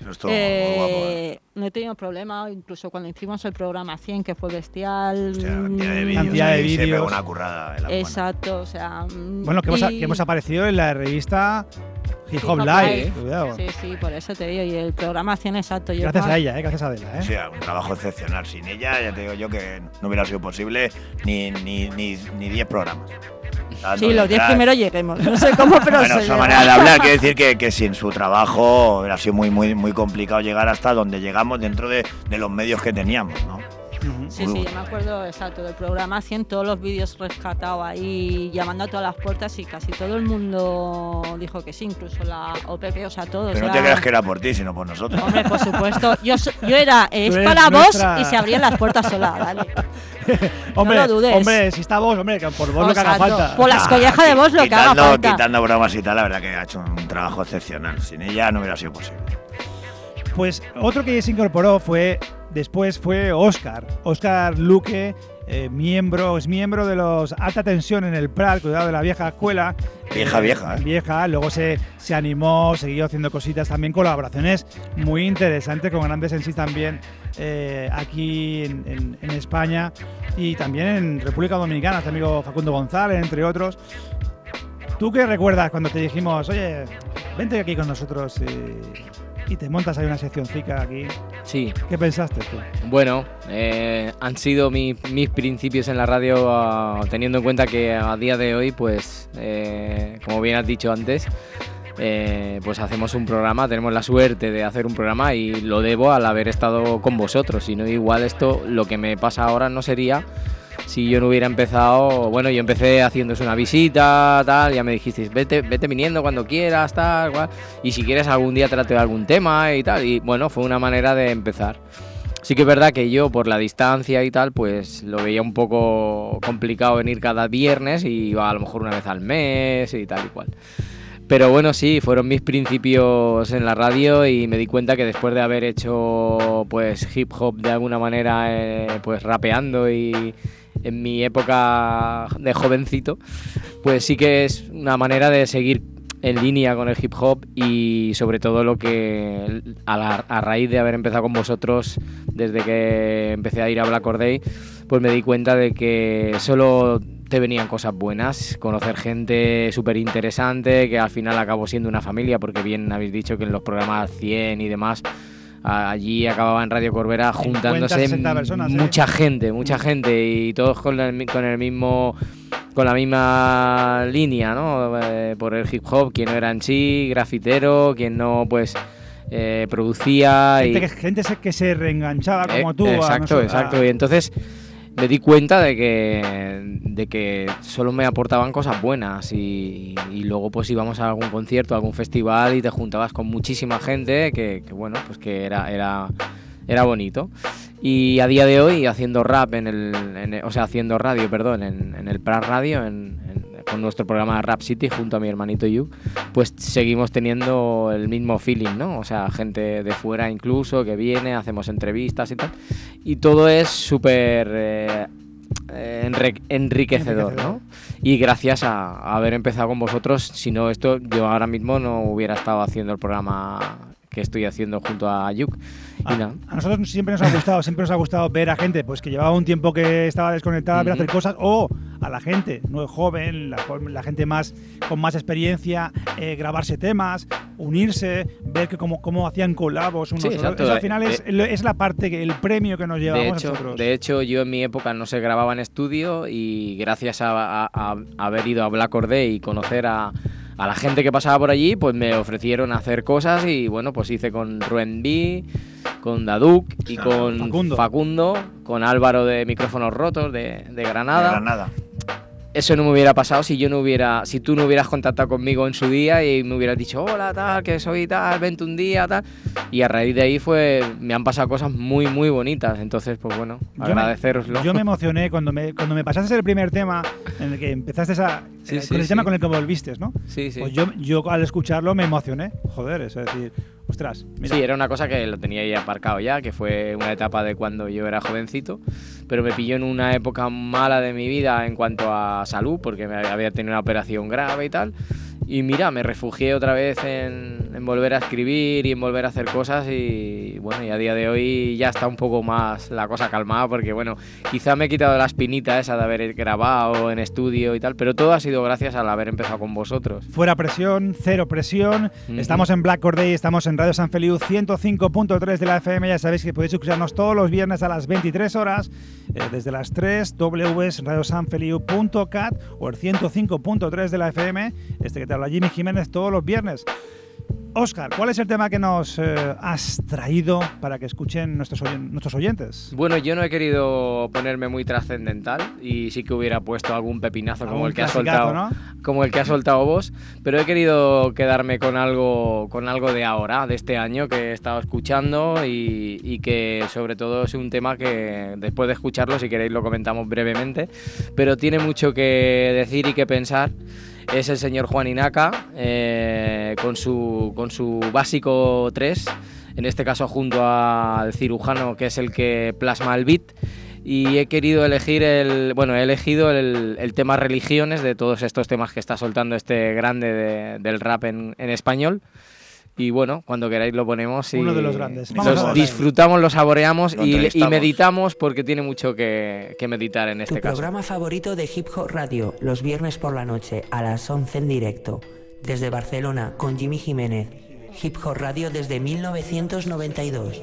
Speaker 3: Eso guapo. ¿eh?
Speaker 4: Eh, no he tenido problema, incluso cuando hicimos el programa 100, que fue bestial.
Speaker 3: Hostia, cantidad de
Speaker 4: mm,
Speaker 3: vídeos.
Speaker 2: Cantidad de
Speaker 3: ahí se pegó una currada. de la buena.
Speaker 4: Exacto, o sea. mm,
Speaker 2: Bueno, que hemos,
Speaker 4: y-
Speaker 2: que hemos aparecido en la revista Hip Hop Live. Cuidado.
Speaker 4: Sí, sí, por eso te digo. Y el programa 100 exacto. yo
Speaker 2: Gracias a ella, ¿eh? gracias a Adela. ¿eh?
Speaker 3: Sí, un trabajo excepcional. Sin ella, ya te digo yo que no hubiera sido posible ni 10 ni, ni, ni 10 programas. Dando
Speaker 4: Sí, los 10
Speaker 3: detrás.
Speaker 4: primeros lleguemos. No sé cómo, pero
Speaker 3: Bueno, esa manera de hablar quiere decir que, que sin su trabajo hubiera sido muy, muy, muy complicado llegar hasta donde llegamos dentro de, de los medios que teníamos, ¿no?
Speaker 4: Sí, sí, yo me acuerdo exacto del programa 100, todos los vídeos rescatados ahí, llamando a todas las puertas y casi todo el mundo dijo que sí, incluso la OPP, o sea, todos.
Speaker 3: Pero no
Speaker 4: era-
Speaker 3: te creas que era por ti, sino por nosotros.
Speaker 4: Hombre, por supuesto. Yo, yo era, es
Speaker 2: eres
Speaker 4: para vos y se abrían las puertas solas, dale.
Speaker 2: Hombre,
Speaker 4: no lo dudes.
Speaker 2: hombre, si está vos, hombre, que por vos lo que haga
Speaker 4: Exacto.
Speaker 2: falta.
Speaker 4: Por las collejas de vos lo que haga falta.
Speaker 3: quitando bromas y tal, la verdad que ha hecho un trabajo excepcional. Sin ella no hubiera sido posible.
Speaker 2: Pues otro que se incorporó fue, después fue Oscar. Oscar Luque, eh, miembro, es miembro de los Alta Tensión en el Prat, cuidado de la vieja escuela.
Speaker 3: Vieja,
Speaker 2: Eh,
Speaker 3: vieja, ¿eh?
Speaker 2: Vieja, luego se, se animó, siguió haciendo cositas también, colaboraciones muy interesantes con grandes en sí también eh, aquí en, en- en España y también en República Dominicana, este amigo Facundo González, entre otros. ¿Tú qué recuerdas cuando te dijimos, oye, vente aquí con nosotros eh, y te montas ahí una seccióncica aquí?
Speaker 5: Sí.
Speaker 2: ¿Qué pensaste tú?
Speaker 5: Bueno, eh, han sido mi- mis principios en la radio, ah, teniendo en cuenta que a día de hoy, pues, eh, como bien has dicho antes, eh, pues hacemos un programa, tenemos la suerte de hacer un programa y lo debo al haber estado con vosotros. Si no, igual esto, lo que me pasa ahora no sería si yo no hubiera empezado, bueno, yo empecé haciéndose una visita, tal, ya me dijisteis, vete, vete viniendo cuando quieras, tal, cual, y si quieres algún día trate de algún tema y tal, y bueno, fue una manera de empezar. Sí que es verdad que yo, por la distancia y tal, pues lo veía un poco complicado venir cada viernes y iba a lo mejor una vez al mes y tal y cual. Pero bueno, sí, fueron mis principios en la radio y me di cuenta que después de haber hecho pues hip hop de alguna manera, eh, pues rapeando y en mi época de jovencito, pues sí que es una manera de seguir en línea con el hip hop y sobre todo lo que a, la- a raíz de haber empezado con vosotros desde que empecé a ir a Black Or Day, pues me di cuenta de que solo te venían cosas buenas, conocer gente súper interesante, que al final acabó siendo una familia, porque bien habéis dicho que en los programas 100 y demás, allí acababa en Radio Corbera
Speaker 2: 50,
Speaker 5: juntándose
Speaker 2: 60 personas, ¿eh?
Speaker 5: mucha gente, mucha gente, y todos con el, con el mismo con la misma línea, ¿no? Eh, por el hip hop, quien no era en sí, grafitero, quien no, pues, eh, producía.
Speaker 2: Gente,
Speaker 5: y...
Speaker 2: que, gente se- que se reenganchaba como
Speaker 5: Eh,
Speaker 2: tú.
Speaker 5: Exacto, exacto. Y entonces me di cuenta de que, de que solo me aportaban cosas buenas y, luego pues íbamos a algún concierto, a algún festival y te juntabas con muchísima gente que, bueno, pues que era, era, era bonito. Y a día de hoy haciendo rap en el, en o sea, haciendo radio, perdón, en, el Prat Radio, en- con nuestro programa Rap City junto a mi hermanito Yu, pues seguimos teniendo el mismo feeling, ¿no? O sea, gente de fuera incluso que viene, hacemos entrevistas y tal. Y todo es súper eh, eh, enriquecedor, ¿no? Y gracias a, a haber empezado con vosotros, si no esto, yo ahora mismo no hubiera estado haciendo el programa que estoy haciendo junto a Yuk. Nada.
Speaker 2: A nosotros siempre nos ha gustado, siempre nos ha gustado ver a gente pues que llevaba un tiempo que estaba desconectada, ver
Speaker 5: Ujú.
Speaker 2: hacer cosas, o a la gente no joven, la, la gente más con más experiencia, eh, grabarse temas, unirse, ver que cómo, cómo hacían colabos unos
Speaker 5: Sí,
Speaker 2: otros. Eso al
Speaker 5: De-
Speaker 2: final es,
Speaker 5: de-
Speaker 2: es la parte, que el premio que nos llevamos
Speaker 5: De hecho,
Speaker 2: nosotros.
Speaker 5: de hecho, yo en mi época no se grababa en estudio y gracias a, a- a haber ido a Black Or Day y conocer a, a la gente que pasaba por allí, pues me ofrecieron hacer cosas y bueno, pues hice con Ruen B, con Daduk y con
Speaker 2: Facundo.
Speaker 5: Facundo. con Álvaro de Micrófonos Rotos de, de Granada.
Speaker 3: De Granada.
Speaker 5: Eso no me hubiera pasado si yo no hubiera, si tú no hubieras contactado conmigo en su día y me hubieras dicho, hola, tal, que soy tal, vente un día, tal. Y a raíz de ahí fue, me han pasado cosas muy, muy bonitas. Entonces, pues bueno,
Speaker 2: Yo me-
Speaker 5: agradeceroslo.
Speaker 2: Yo me emocioné cuando me, cuando me pasaste el primer tema en el que empezaste a,
Speaker 5: Sí,
Speaker 2: eh,
Speaker 5: sí,
Speaker 2: con el tema con el que volviste, ¿no?
Speaker 5: Sí, sí.
Speaker 2: Pues yo, yo al escucharlo me emocioné. Joder, es decir, ostras, mira.
Speaker 5: Sí, era una cosa que lo tenía ahí aparcado ya, que fue una etapa de cuando yo era jovencito, pero me pilló en una época mala de mi vida en cuanto a salud, porque me había tenido una operación grave y tal. Y mira, me refugié otra vez en, en volver a escribir y en volver a hacer cosas y bueno, y a día de hoy ya está un poco más la cosa calmada porque bueno, quizá me he quitado la espinita esa de haber grabado en estudio y tal, pero todo ha sido gracias al haber empezado con vosotros.
Speaker 2: Fuera presión, cero presión. Estamos en Black Corday, estamos en Radio San Feliu 105.3 de la FM. Ya sabéis que podéis escucharnos todos los viernes a las 23 horas, eh, desde las 3 www.radiosanfeliu.cat o el 105.3 de la FM. Este que te habla Jimmy Jiménez todos los viernes. Oscar, ¿cuál es el tema que nos eh, has traído para que escuchen nuestros, oyen- nuestros oyentes?
Speaker 5: Bueno, yo no he querido ponerme muy trascendental y sí que hubiera puesto algún pepinazo como el que ha soltado,
Speaker 2: ¿no?
Speaker 5: como el que ha soltado vos, pero he querido quedarme con algo, con algo de ahora, de este año que he estado escuchando y, y que sobre todo es un tema que después de escucharlo, si queréis lo comentamos brevemente, pero tiene mucho que decir y que pensar. Es el señor Juan Inaca eh, con, su, con su básico 3, en este caso junto al cirujano que es el que plasma el beat. Y he querido elegir el bueno he elegido el, el tema religiones de todos estos temas que está soltando este grande de- del rap en español y bueno cuando queráis lo ponemos y
Speaker 2: Uno de los grandes. Vamos
Speaker 5: los disfrutamos lo saboreamos
Speaker 3: Lo
Speaker 5: y, y meditamos porque tiene mucho que, que meditar en
Speaker 7: Tu
Speaker 5: este caso
Speaker 7: programa favorito de Hip Hop Radio, los viernes por la noche a las 11 en directo. Desde Barcelona con Jimmy Jiménez. Hip Hop Radio desde 1992.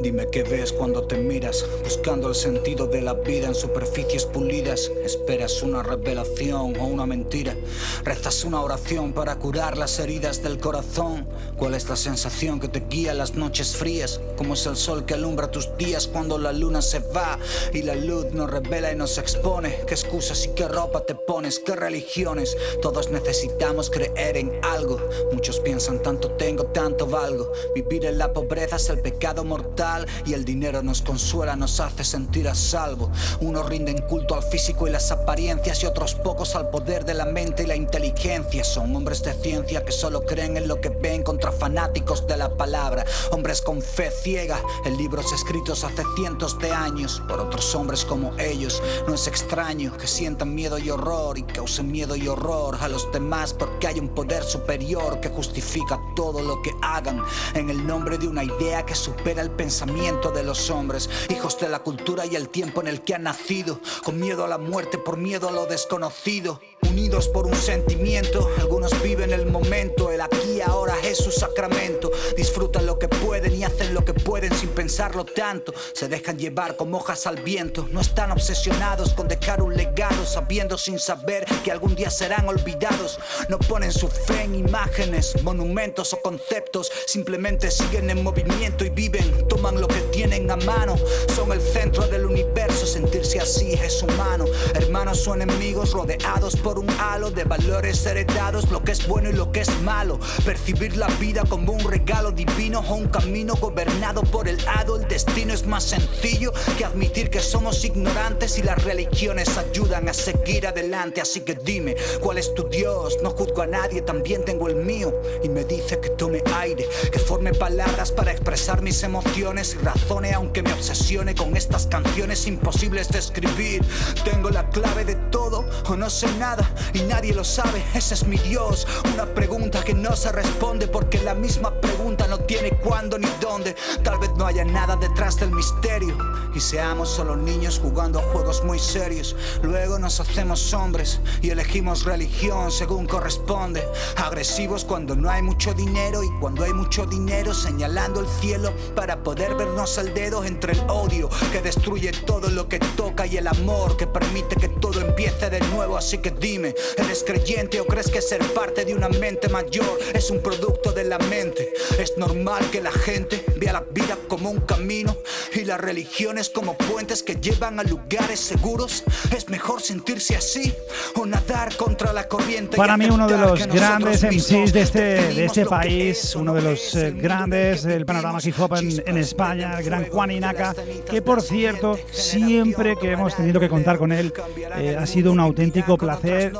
Speaker 10: Dime qué ves cuando te miras, buscando el sentido de la vida en superficies pulidas. Esperas una revelación o una mentira. Rezas una oración para curar las heridas del corazón. ¿Cuál es la sensación que te guía las noches frías? ¿Cómo es el sol que alumbra tus días cuando la luna se va y la luz nos revela y nos expone? ¿Qué excusas y qué ropa te pones? ¿Qué religiones? Todos necesitamos creer en algo. Muchos piensan tanto tengo, tanto valgo. Vivir en la pobreza es el pecado mortal y el dinero nos consuela, nos hace sentir a salvo. Unos rinden culto al físico y las apariencias y otros pocos al poder de la mente y la inteligencia. Son hombres de ciencia que solo creen en lo que ven contra fanáticos de la palabra. Hombres con fe ciega en libros escritos hace cientos de años por otros hombres como ellos. No es extraño que sientan miedo y horror y causen miedo y horror a los demás porque hay un poder superior que justifica todo lo que hagan en el nombre de una idea que supera el pensamiento de los hombres, hijos de la cultura y el tiempo en el que han nacido, con miedo a la muerte por miedo a lo desconocido. Unidos por un sentimiento, algunos viven el momento, el aquí y ahora es su sacramento. Disfrutan lo que pueden y hacen lo que pueden sin pensarlo tanto. Se dejan llevar como hojas al viento, no están obsesionados con dejar un legado, sabiendo sin saber que algún día serán olvidados. No ponen su fe en imágenes, monumentos o conceptos, simplemente siguen en movimiento y viven, lo que tienen a mano. Son el centro del universo, sentirse así es humano. Hermanos o enemigos rodeados por un halo de valores heredados, lo que es bueno y lo que es malo. Percibir la vida como un regalo divino o un camino gobernado por el hado. El destino es más sencillo que admitir que somos ignorantes y las religiones ayudan a seguir adelante. Así que dime, ¿cuál es tu Dios? No juzgo a nadie, también tengo el mío. Y me dice que tome aire, que forme palabras para expresar mis emociones y razone aunque me obsesione con estas canciones imposibles de escribir. Tengo la clave de todo o no sé nada y nadie lo sabe. Ese es mi Dios. Una pregunta que no se responde porque la misma pregunta no tiene cuándo ni dónde. Tal vez no haya nada detrás del misterio y seamos solo niños jugando a juegos muy serios. Luego nos hacemos hombres y elegimos religión según corresponde. Agresivos cuando no hay mucho dinero y cuando hay mucho dinero señalando el cielo para poder vernos el dedo entre el odio que destruye todo lo que toca y el amor que permite que todo empiece de nuevo. Así que dime, ¿eres creyente o crees que ser parte de una mente mayor es un producto de la mente? Es normal que la gente vea la vida como un camino y las religiones como puentes que llevan a lugares seguros. Es mejor sentirse así o nadar contra la corriente.
Speaker 2: Para mí uno de los grandes MCs de este, de este país, uno
Speaker 10: no
Speaker 2: de los eh, grandes del panorama hip hop en, en España, el gran Juan Inaka, que por cierto, siempre que hemos tenido que contar con él, eh, ha sido un auténtico placer,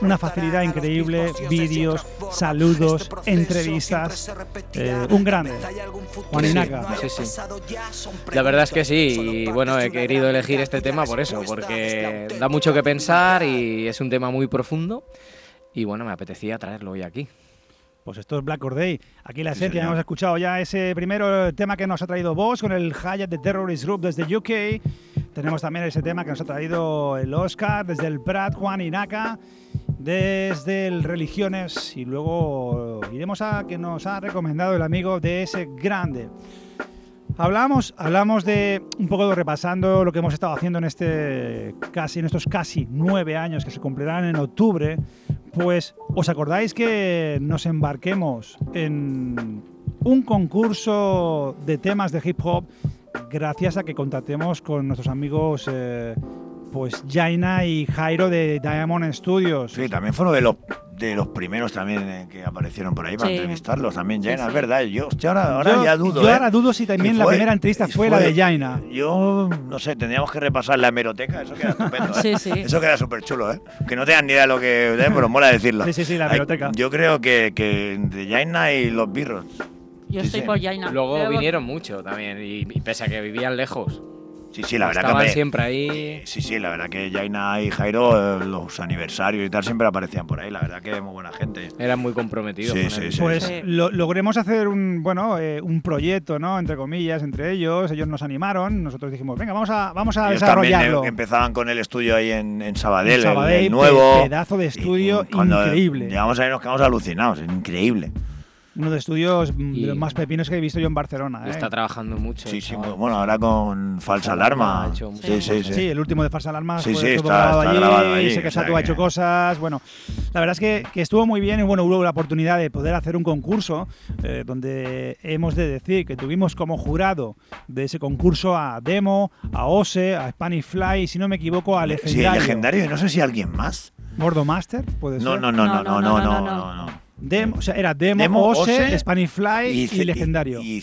Speaker 2: una facilidad increíble, vídeos, saludos, entrevistas, eh, un grande, Juan Inaka.
Speaker 5: Sí, sí. La verdad es que sí, y bueno, he querido elegir este tema por eso, porque da mucho que pensar y es un tema muy profundo. Y bueno, me apetecía traerlo hoy aquí.
Speaker 2: Pues esto es Black Or Day. Aquí en la esencia hemos escuchado ya ese primero tema que nos ha traído vos con el Hyatt de Terrorist Group desde UK. Tenemos también ese tema que nos ha traído el Oscar desde el Prat, Juan Inaka, desde el Religiones. Y luego iremos a que nos ha recomendado el amigo de ese grande. Hablamos, hablamos de un poco de repasando lo que hemos estado haciendo en este casi en estos casi nueve años que se cumplirán en octubre. Pues, ¿os acordáis que nos embarquemos en un concurso de temas de hip hop gracias a que contactemos con nuestros amigos eh, pues Jaina y Jairo de Diamond Studios?
Speaker 3: Sí, también fueron de los de los primeros también eh, que aparecieron por ahí para
Speaker 2: Sí.
Speaker 3: entrevistarlos también, Jaina,
Speaker 2: sí.
Speaker 3: es verdad. Yo, hostia, ahora, ahora
Speaker 2: Yo-
Speaker 3: ya dudo.
Speaker 2: yo
Speaker 3: ¿eh?
Speaker 2: ahora dudo si también la primera entrevista fue la de Jaina.
Speaker 3: Yo no sé, tendríamos que repasar la hemeroteca, eso queda estupendo. ¿eh?
Speaker 2: Sí, sí.
Speaker 3: Eso queda súper chulo, ¿eh? Que no tengan ni idea de lo que. ¿eh? Pero mola decirlo.
Speaker 2: Sí, sí, sí, la
Speaker 3: Ay,
Speaker 2: hemeroteca.
Speaker 3: Yo creo que, que de Jaina y los birros.
Speaker 4: Yo
Speaker 3: Sí,
Speaker 4: estoy
Speaker 3: sí.
Speaker 4: por Jaina.
Speaker 5: Luego
Speaker 4: Pero-
Speaker 5: vinieron mucho también, y, y pese a que vivían lejos.
Speaker 3: Sí, sí, la verdad
Speaker 5: Estaban
Speaker 3: que.
Speaker 5: siempre ahí.
Speaker 3: Sí, sí, la verdad que Jaina y Jairo, eh, los aniversarios y tal, siempre aparecían por ahí. La verdad que muy buena gente.
Speaker 5: Eran muy comprometidos.
Speaker 3: Sí,
Speaker 5: con
Speaker 3: sí, sí.
Speaker 2: Pues lo- logremos hacer un bueno eh, un proyecto, ¿no? Entre comillas, entre ellos. Ellos nos animaron. Nosotros dijimos, venga, vamos a vamos a
Speaker 3: Ellos también
Speaker 2: desarrollarlo.
Speaker 3: eh, empezaban con el estudio ahí en, en Sabadell, el-
Speaker 2: Sabadell,
Speaker 3: el, nuevo.
Speaker 2: pedazo de estudio
Speaker 3: Cuando
Speaker 2: increíble.
Speaker 3: Llegamos ahí nos quedamos alucinados, increíble.
Speaker 2: Uno de estudios mm,
Speaker 5: Y-
Speaker 2: de los más pepinos que he visto yo en Barcelona. ¿eh?
Speaker 5: Está trabajando mucho.
Speaker 3: Sí,
Speaker 5: el
Speaker 3: sí,
Speaker 5: chaval.
Speaker 3: bueno, ahora con falsa alarma.
Speaker 5: ha hecho
Speaker 3: Sí, sí, sí.
Speaker 2: Sí, el último de Farsa Alarma
Speaker 3: Sí,
Speaker 2: fue
Speaker 3: sí, está-
Speaker 2: grabado,
Speaker 3: está
Speaker 2: allí,
Speaker 3: grabado allí,
Speaker 2: sé que Satu ha hecho cosas, bueno, la verdad es que, que estuvo muy bien y bueno, hubo la oportunidad de poder hacer un concurso eh, donde hemos de decir que tuvimos como jurado de ese concurso a Demo, a Ose, a Spanish Fly y si no me equivoco a
Speaker 3: Sí,
Speaker 2: Legendario.
Speaker 3: legendario, y no sé si alguien más.
Speaker 2: Gordo Master, puede
Speaker 3: No,
Speaker 2: ser.
Speaker 3: no, no, no, no, no, no, no, no.
Speaker 2: Demo, o sea, era Demo,
Speaker 3: Demo,
Speaker 2: Ose,
Speaker 3: Ose
Speaker 2: Spanish Fly y, Legendario.
Speaker 3: Y,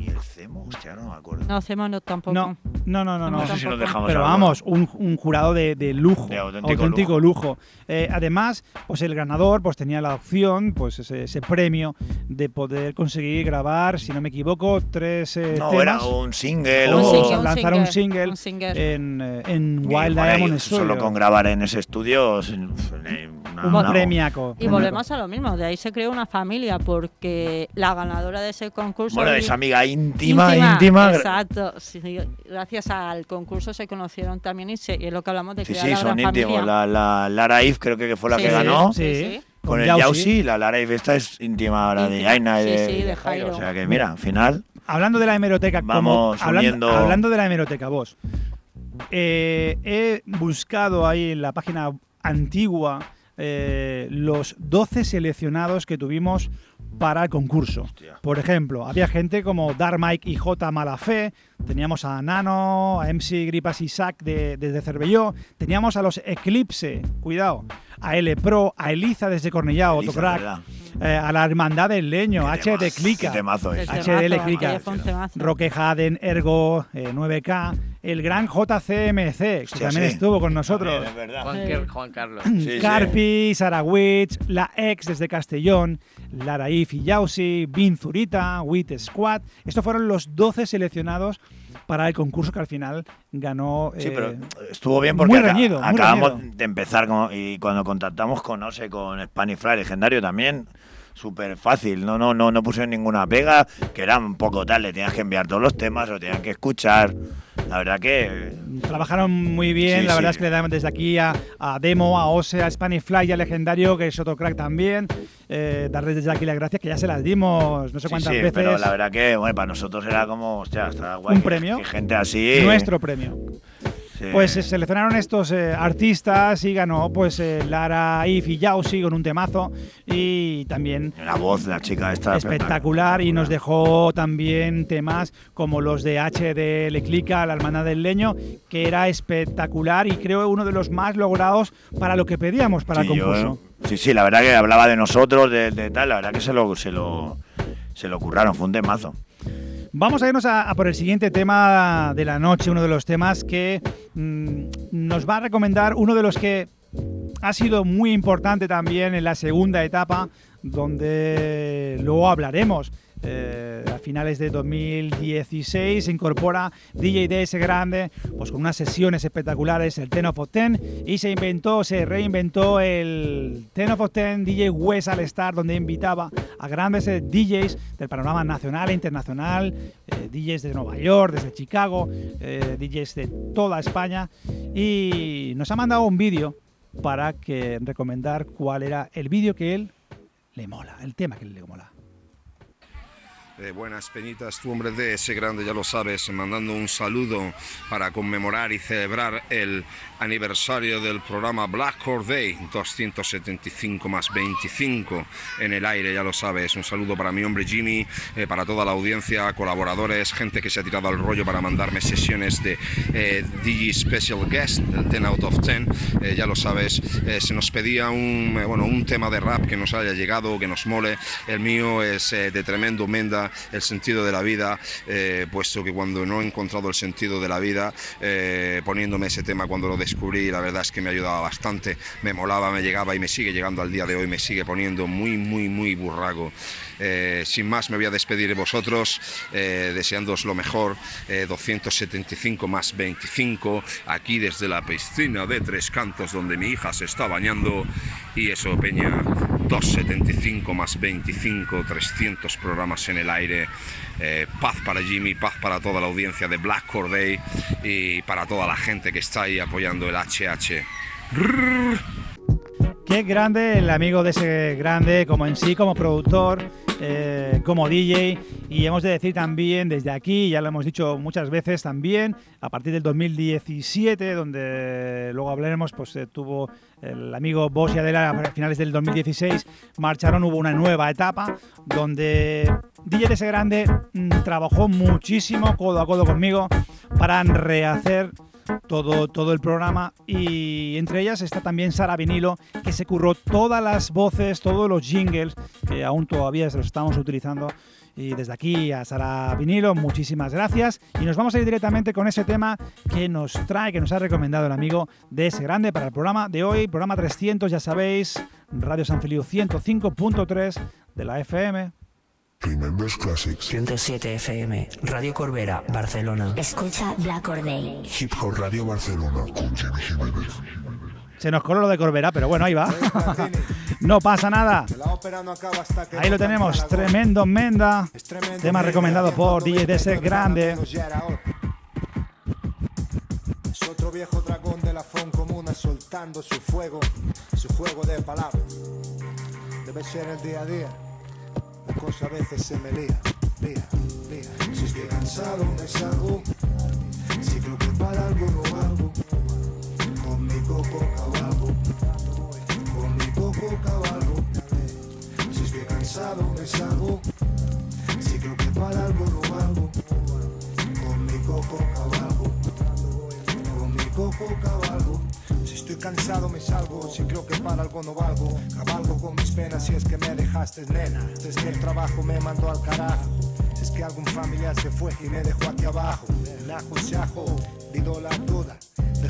Speaker 3: y el Cemo, hostia, no me acuerdo.
Speaker 4: No, hacemos no tampoco.
Speaker 2: No, no, no, no.
Speaker 3: No
Speaker 2: no.
Speaker 3: sé si nos dejamos
Speaker 2: Pero
Speaker 3: algo.
Speaker 2: vamos, un, un jurado de, de lujo,
Speaker 3: De auténtico
Speaker 2: lujo. Eh, además, pues el ganador pues tenía la opción, pues ese, ese premio de poder conseguir grabar, si no me equivoco, tres eh,
Speaker 3: No,
Speaker 2: temas.
Speaker 3: era un single
Speaker 2: o
Speaker 3: o-
Speaker 4: single, un
Speaker 2: lanzar un
Speaker 4: single,
Speaker 2: single,
Speaker 4: un single.
Speaker 2: en, eh, en
Speaker 3: Y
Speaker 2: Wild Diamond
Speaker 3: Solo
Speaker 2: Studio.
Speaker 3: con grabar en ese estudio. eh, una- una-
Speaker 2: premiaco.
Speaker 4: Y volvemos a lo mismo, de ahí se creó una familia porque la ganadora de ese concurso...
Speaker 3: Bueno, es amiga íntima, íntima.
Speaker 4: Exacto, sí, gracias al concurso se conocieron también y, se- y es lo que hablamos de
Speaker 3: Sí,
Speaker 4: crear
Speaker 3: sí,
Speaker 4: la
Speaker 3: son íntimos. La, la Lara If creo que fue la
Speaker 4: Sí,
Speaker 3: que
Speaker 4: sí,
Speaker 3: ganó.
Speaker 2: Sí,
Speaker 4: sí.
Speaker 3: Con,
Speaker 2: Con
Speaker 3: el
Speaker 2: Yausi.
Speaker 3: La Lara If esta es íntima ahora de. Aina y
Speaker 4: Sí,
Speaker 3: de,
Speaker 4: sí, de
Speaker 3: de Jairo. O sea que mira, al final.
Speaker 2: Hablando de la hemeroteca, como-
Speaker 3: Vamos
Speaker 2: hablando,
Speaker 3: uniendo-
Speaker 2: hablando de la hemeroteca, vos. eh, he buscado ahí en la página antigua eh, los 12 seleccionados que tuvimos para el concurso. Por ejemplo, había gente como Dark Mike y J Malafé, teníamos a Nano, a MC Gripas Isaac de, desde Cervelló, teníamos a los Eclipse, cuidado, a L Pro, a Eliza desde Cornellá,
Speaker 3: ¿verdad?
Speaker 2: eh, a la Hermandad del Leño, HD Clica. HDL Clica.
Speaker 4: aquello fue un temazo.
Speaker 2: Roque Haden, Ergo, eh, 9K, el gran JCMC, que
Speaker 3: Hostia,
Speaker 2: también
Speaker 3: sí.
Speaker 2: estuvo con nosotros.
Speaker 3: Es.
Speaker 5: Juan,
Speaker 4: Sí.
Speaker 5: Carlos.
Speaker 3: Sí, sí.
Speaker 2: Carpi, Sarawich, La Ex desde Castellón, Laraif y Yausi, Bin Zurita, Wit Squad. Estos fueron los 12 seleccionados para el concurso que al final ganó.
Speaker 3: Sí,
Speaker 2: eh,
Speaker 3: pero estuvo bien porque
Speaker 2: reñido,
Speaker 3: acabamos
Speaker 2: reñido.
Speaker 3: de empezar como- y cuando contactamos con Ose, con Spanish Fly legendario también, súper fácil, no, no, no, no pusieron ninguna pega, que era un poco tal, le tenías que enviar todos los temas, lo tenían que escuchar. La verdad que
Speaker 2: Trabajaron muy bien,
Speaker 3: Sí,
Speaker 2: la verdad
Speaker 3: sí.
Speaker 2: es que le damos desde aquí a, a Demo, a Ose, a Spanish Fly y a Legendario, que es otro crack también. Eh, darles desde aquí las gracias, que ya se las dimos no sé cuántas
Speaker 3: sí,
Speaker 2: veces.
Speaker 3: pero la verdad que bueno, para nosotros era como, hostia, está guay.
Speaker 2: Un
Speaker 3: que-
Speaker 2: premio.
Speaker 3: que gente así.
Speaker 2: Nuestro premio.
Speaker 3: Sí.
Speaker 2: Pues se seleccionaron estos eh, artistas y ganó pues eh, Lara If y Yausi con un temazo y también
Speaker 3: La voz de la chica esta
Speaker 2: espectacular y nos dejó también temas como los de H de Clica, la hermana del leño, que era espectacular y creo uno de los más logrados para lo que pedíamos para
Speaker 3: Sí,
Speaker 2: el
Speaker 3: yo-
Speaker 2: concurso.
Speaker 3: sí, sí, la verdad que hablaba de nosotros, de, de tal, la verdad que se lo, se lo, se lo curraron, fue un temazo.
Speaker 2: Vamos a irnos a, por el siguiente tema de la noche, uno de los temas que mm, nos va a recomendar uno de los que ha sido muy importante también en la segunda etapa, donde luego hablaremos. Eh, a finales de 2016 se incorpora DJ DS Grande, pues con unas sesiones espectaculares, el Ten of 10, y se inventó, se reinventó el Ten of 10 DJ West All Star, donde invitaba a grandes eh, DJs del panorama nacional e internacional, eh, DJs de Nueva York, desde Chicago, eh, DJs de toda España, y nos ha mandado un vídeo para que recomendar cuál era el vídeo que él le mola, el tema que le mola.
Speaker 11: Buenas Peñitas, tu hombre de ese grande, ya lo sabes, mandando un saludo para conmemorar y celebrar el aniversario del programa Black Core Day, 275 más 25 en el aire, ya lo sabes. Un saludo para mi hombre Jimmy, eh, para toda la audiencia, colaboradores, gente que se ha tirado al rollo para mandarme sesiones de eh, Digi Special Guest, el 10 out of 10, eh, ya lo sabes. Eh, se nos pedía un, bueno, un tema de rap que nos haya llegado, que nos mole. El mío es de tremendo menda, el sentido de la vida, eh, puesto que cuando no he encontrado el sentido de la vida, eh, poniéndome ese tema cuando lo descubrí, la verdad es que me ayudaba bastante, me molaba, me llegaba y me sigue llegando al día de hoy, me sigue poniendo muy, muy, muy burrago. Eh, sin más, me voy a despedir de vosotros, eh, deseándoos lo mejor. eh, 275 más 25, aquí desde la piscina de Tres Cantos, donde mi hija se está bañando. Y eso, Peña, 275 más 25, 300 programas en el aire. Eh, paz para Jimmy, paz para toda la audiencia de Black Core Day y para toda la gente que está ahí apoyando el HH.
Speaker 2: Qué grande el amigo de ese grande, como en sí, como productor, eh, como DJ. Y hemos de decir también desde aquí, ya lo hemos dicho muchas veces también, a partir del 2017, donde luego hablaremos, pues eh, tuvo el amigo Bosch y Adela a finales del 2016, marcharon, hubo una nueva etapa donde DJ de ese grande mm, trabajó muchísimo codo a codo conmigo para rehacer todo, todo el programa. Y entre ellas está también Sara Vinilo que se curró todas las voces, todos los jingles que aún todavía los estamos utilizando. Y desde aquí a Sara Vinilo muchísimas gracias. Y nos vamos a ir directamente con ese tema que nos trae, que nos ha recomendado el amigo de ese grande para el programa de hoy, programa 300 ya sabéis, Radio San Feliu 105.3 de la FM.
Speaker 7: Remembers Classics. 107 FM, Radio Corbera, Barcelona.
Speaker 12: Escucha Black Or Day.
Speaker 7: Hip Hop Radio Barcelona con Jimmy Jiménez.
Speaker 2: Se nos coló lo de Corbera, pero bueno, ahí va. no pasa nada. Ahí lo tenemos, tremendo Menda. Tema recomendado por DJ DS Grande.
Speaker 13: Es otro viejo dragón de la Fon Comuna soltando su fuego, su juego de palabras. Debe ser el día a día, la cosa a veces se me lía, lía, lía. Si estoy cansado me salgo, si creo que para algo no valgo, con mi coco cabalgo, con mi coco cabalgo. Si estoy cansado me salgo, si creo que para algo no valgo, con mi coco cabalgo con mi coco cabalgo. Si estoy cansado me salgo, si creo que para algo no valgo, cabalgo con mis penas si es que me dejaste nena, desde el trabajo me mandó al carajo. Si es que algún familiar se fue y me dejó aquí abajo, el ajo se ajo, la duda.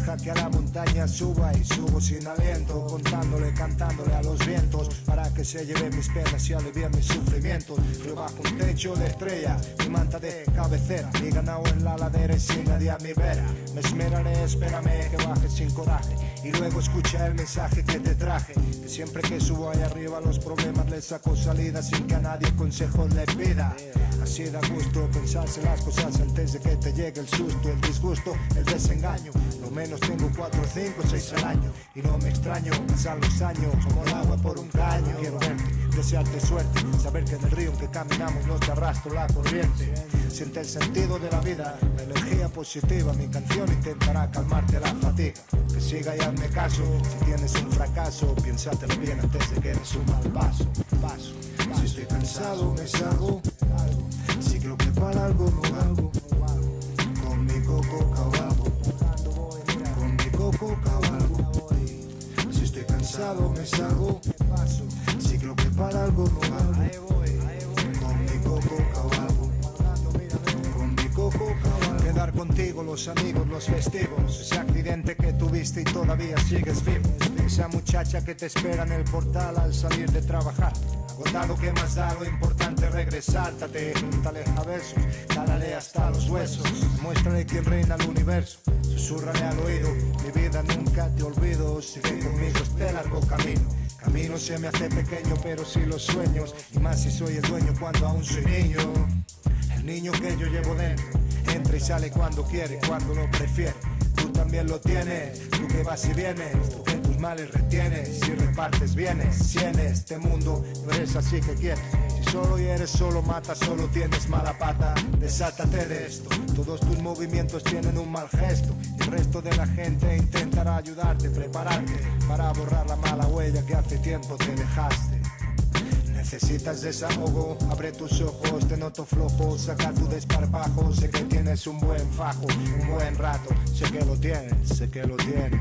Speaker 13: Deja que a la montaña suba y subo sin aliento, contándole, cantándole a los vientos, para que se lleve mis penas y alivie mis sufrimientos. Yo bajo un techo de estrella, mi manta de cabecera, mi ganado en la ladera y sin nadie a mi vera. Me esmeraré, espérame que baje sin coraje, y luego escucha el mensaje que te traje. Que siempre que subo ahí arriba los problemas les saco salida sin que a nadie consejos le pida. Así da gusto pensarse las cosas antes de que te llegue el susto, el disgusto, el desengaño. Lo menos tengo cuatro, cinco, seis al año. Y no me extraño, pasan los años como el agua por un caño. Quiero verte, desearte suerte, saber que en el río en que caminamos no te arrastro la corriente. Siente el sentido de la vida, la energía positiva. Mi canción intentará calmarte la fatiga. Que siga y hazme caso, si tienes un fracaso, piénsatelo bien antes de que des un mal paso. paso. Si estoy cansado me salgo, si creo que para algo no valgo, con mi Si estoy cansado me salgo, si creo que para algo no valgo, con mi cabalgo. Quedar contigo, los amigos, los festivos, ese accidente que tuviste y todavía sigues vivo, esa muchacha que te espera en el portal al salir de trabajar. Agotado que más da, lo importante es regresar, tate, júntale a versos, cálale hasta los huesos, muéstrale quién reina el universo, susurrale al oído, mi vida nunca te olvido, sigue conmigo este largo camino. Camino se me hace pequeño, pero sí los sueños, y más si soy el dueño cuando aún soy niño. El niño que yo llevo dentro, entra y sale cuando quiere, cuando lo prefiere. Tú también lo tienes, tú que vas y vienes, tú que males retienes, si repartes bienes, si en este mundo no eres así que quieres. Si solo y eres solo, mata, solo tienes mala pata. Desátate de esto. Todos tus movimientos tienen un mal gesto. El resto de la gente intentará ayudarte, prepararte para borrar la mala huella que hace tiempo te dejaste. Necesitas desahogo, abre tus ojos, te noto flojo, saca tu desparpajo, sé que tienes un buen fajo, un buen rato, sé que lo tienes, sé que lo tienes.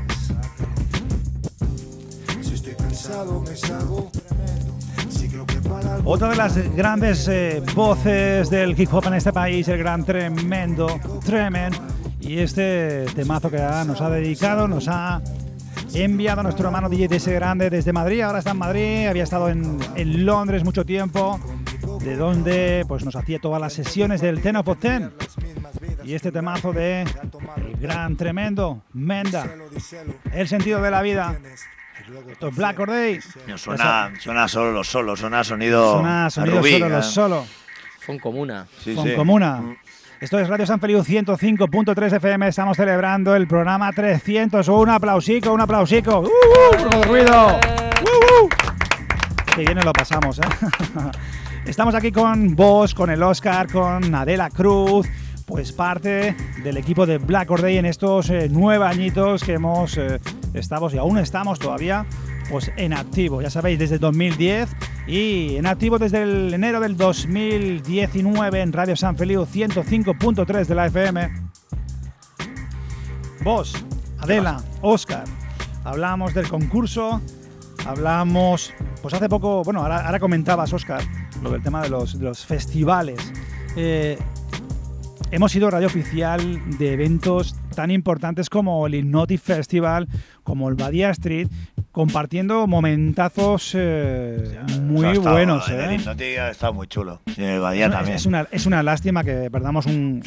Speaker 2: Otra de las grandes eh, voces del hip hop en este país, el gran tremendo, Tremen. Y este temazo que nos ha dedicado, nos ha enviado a nuestro hermano DJ de ese grande desde Madrid. Ahora está en Madrid, había estado en, en Londres mucho tiempo, de donde pues, nos hacía todas las sesiones del Ten of Ten. Y este temazo de el gran tremendo Menda, el sentido de la vida. Esto es Black or Day.
Speaker 3: No, suena, suena solo los solos, suena sonido.
Speaker 2: Suena
Speaker 3: a
Speaker 2: sonido
Speaker 3: Rubí,
Speaker 2: solo,
Speaker 3: ¿eh?
Speaker 2: los solo.
Speaker 5: Fon comuna.
Speaker 3: Sí,
Speaker 2: con
Speaker 3: sí.
Speaker 2: Comuna. Esto es Radio San Feliu 105.3 FM. Estamos celebrando el programa 300. Un aplausico, un aplausico. ¡Uh, uh! Ruido. ¡Uh, uh! Qué bien nos lo pasamos, ¿eh? Estamos aquí con vos, con el Oscar, con Adela Cruz, pues parte del equipo de Black Or Day en estos eh, nueve añitos que hemos eh, estamos y aún estamos todavía pues en activo, ya sabéis, desde 2010 y en activo desde el enero del 2019 en Radio San Feliu 105.3 de la FM. Vos, Adela, Oscar, hablamos del concurso, hablamos, pues hace poco, bueno, ahora, ahora comentabas, Oscar, lo del tema de los, de los festivales. Eh, hemos sido radio oficial de eventos tan importantes como el Hypnotic Festival, como el Badia Street, compartiendo momentazos eh, muy
Speaker 3: Ha estado-
Speaker 2: buenos.
Speaker 3: en El
Speaker 2: ¿eh?
Speaker 3: Hipnotic ha estado muy chulo. Y en el Badía
Speaker 2: Es-
Speaker 3: también.
Speaker 2: Es una, es una lástima que perdamos un,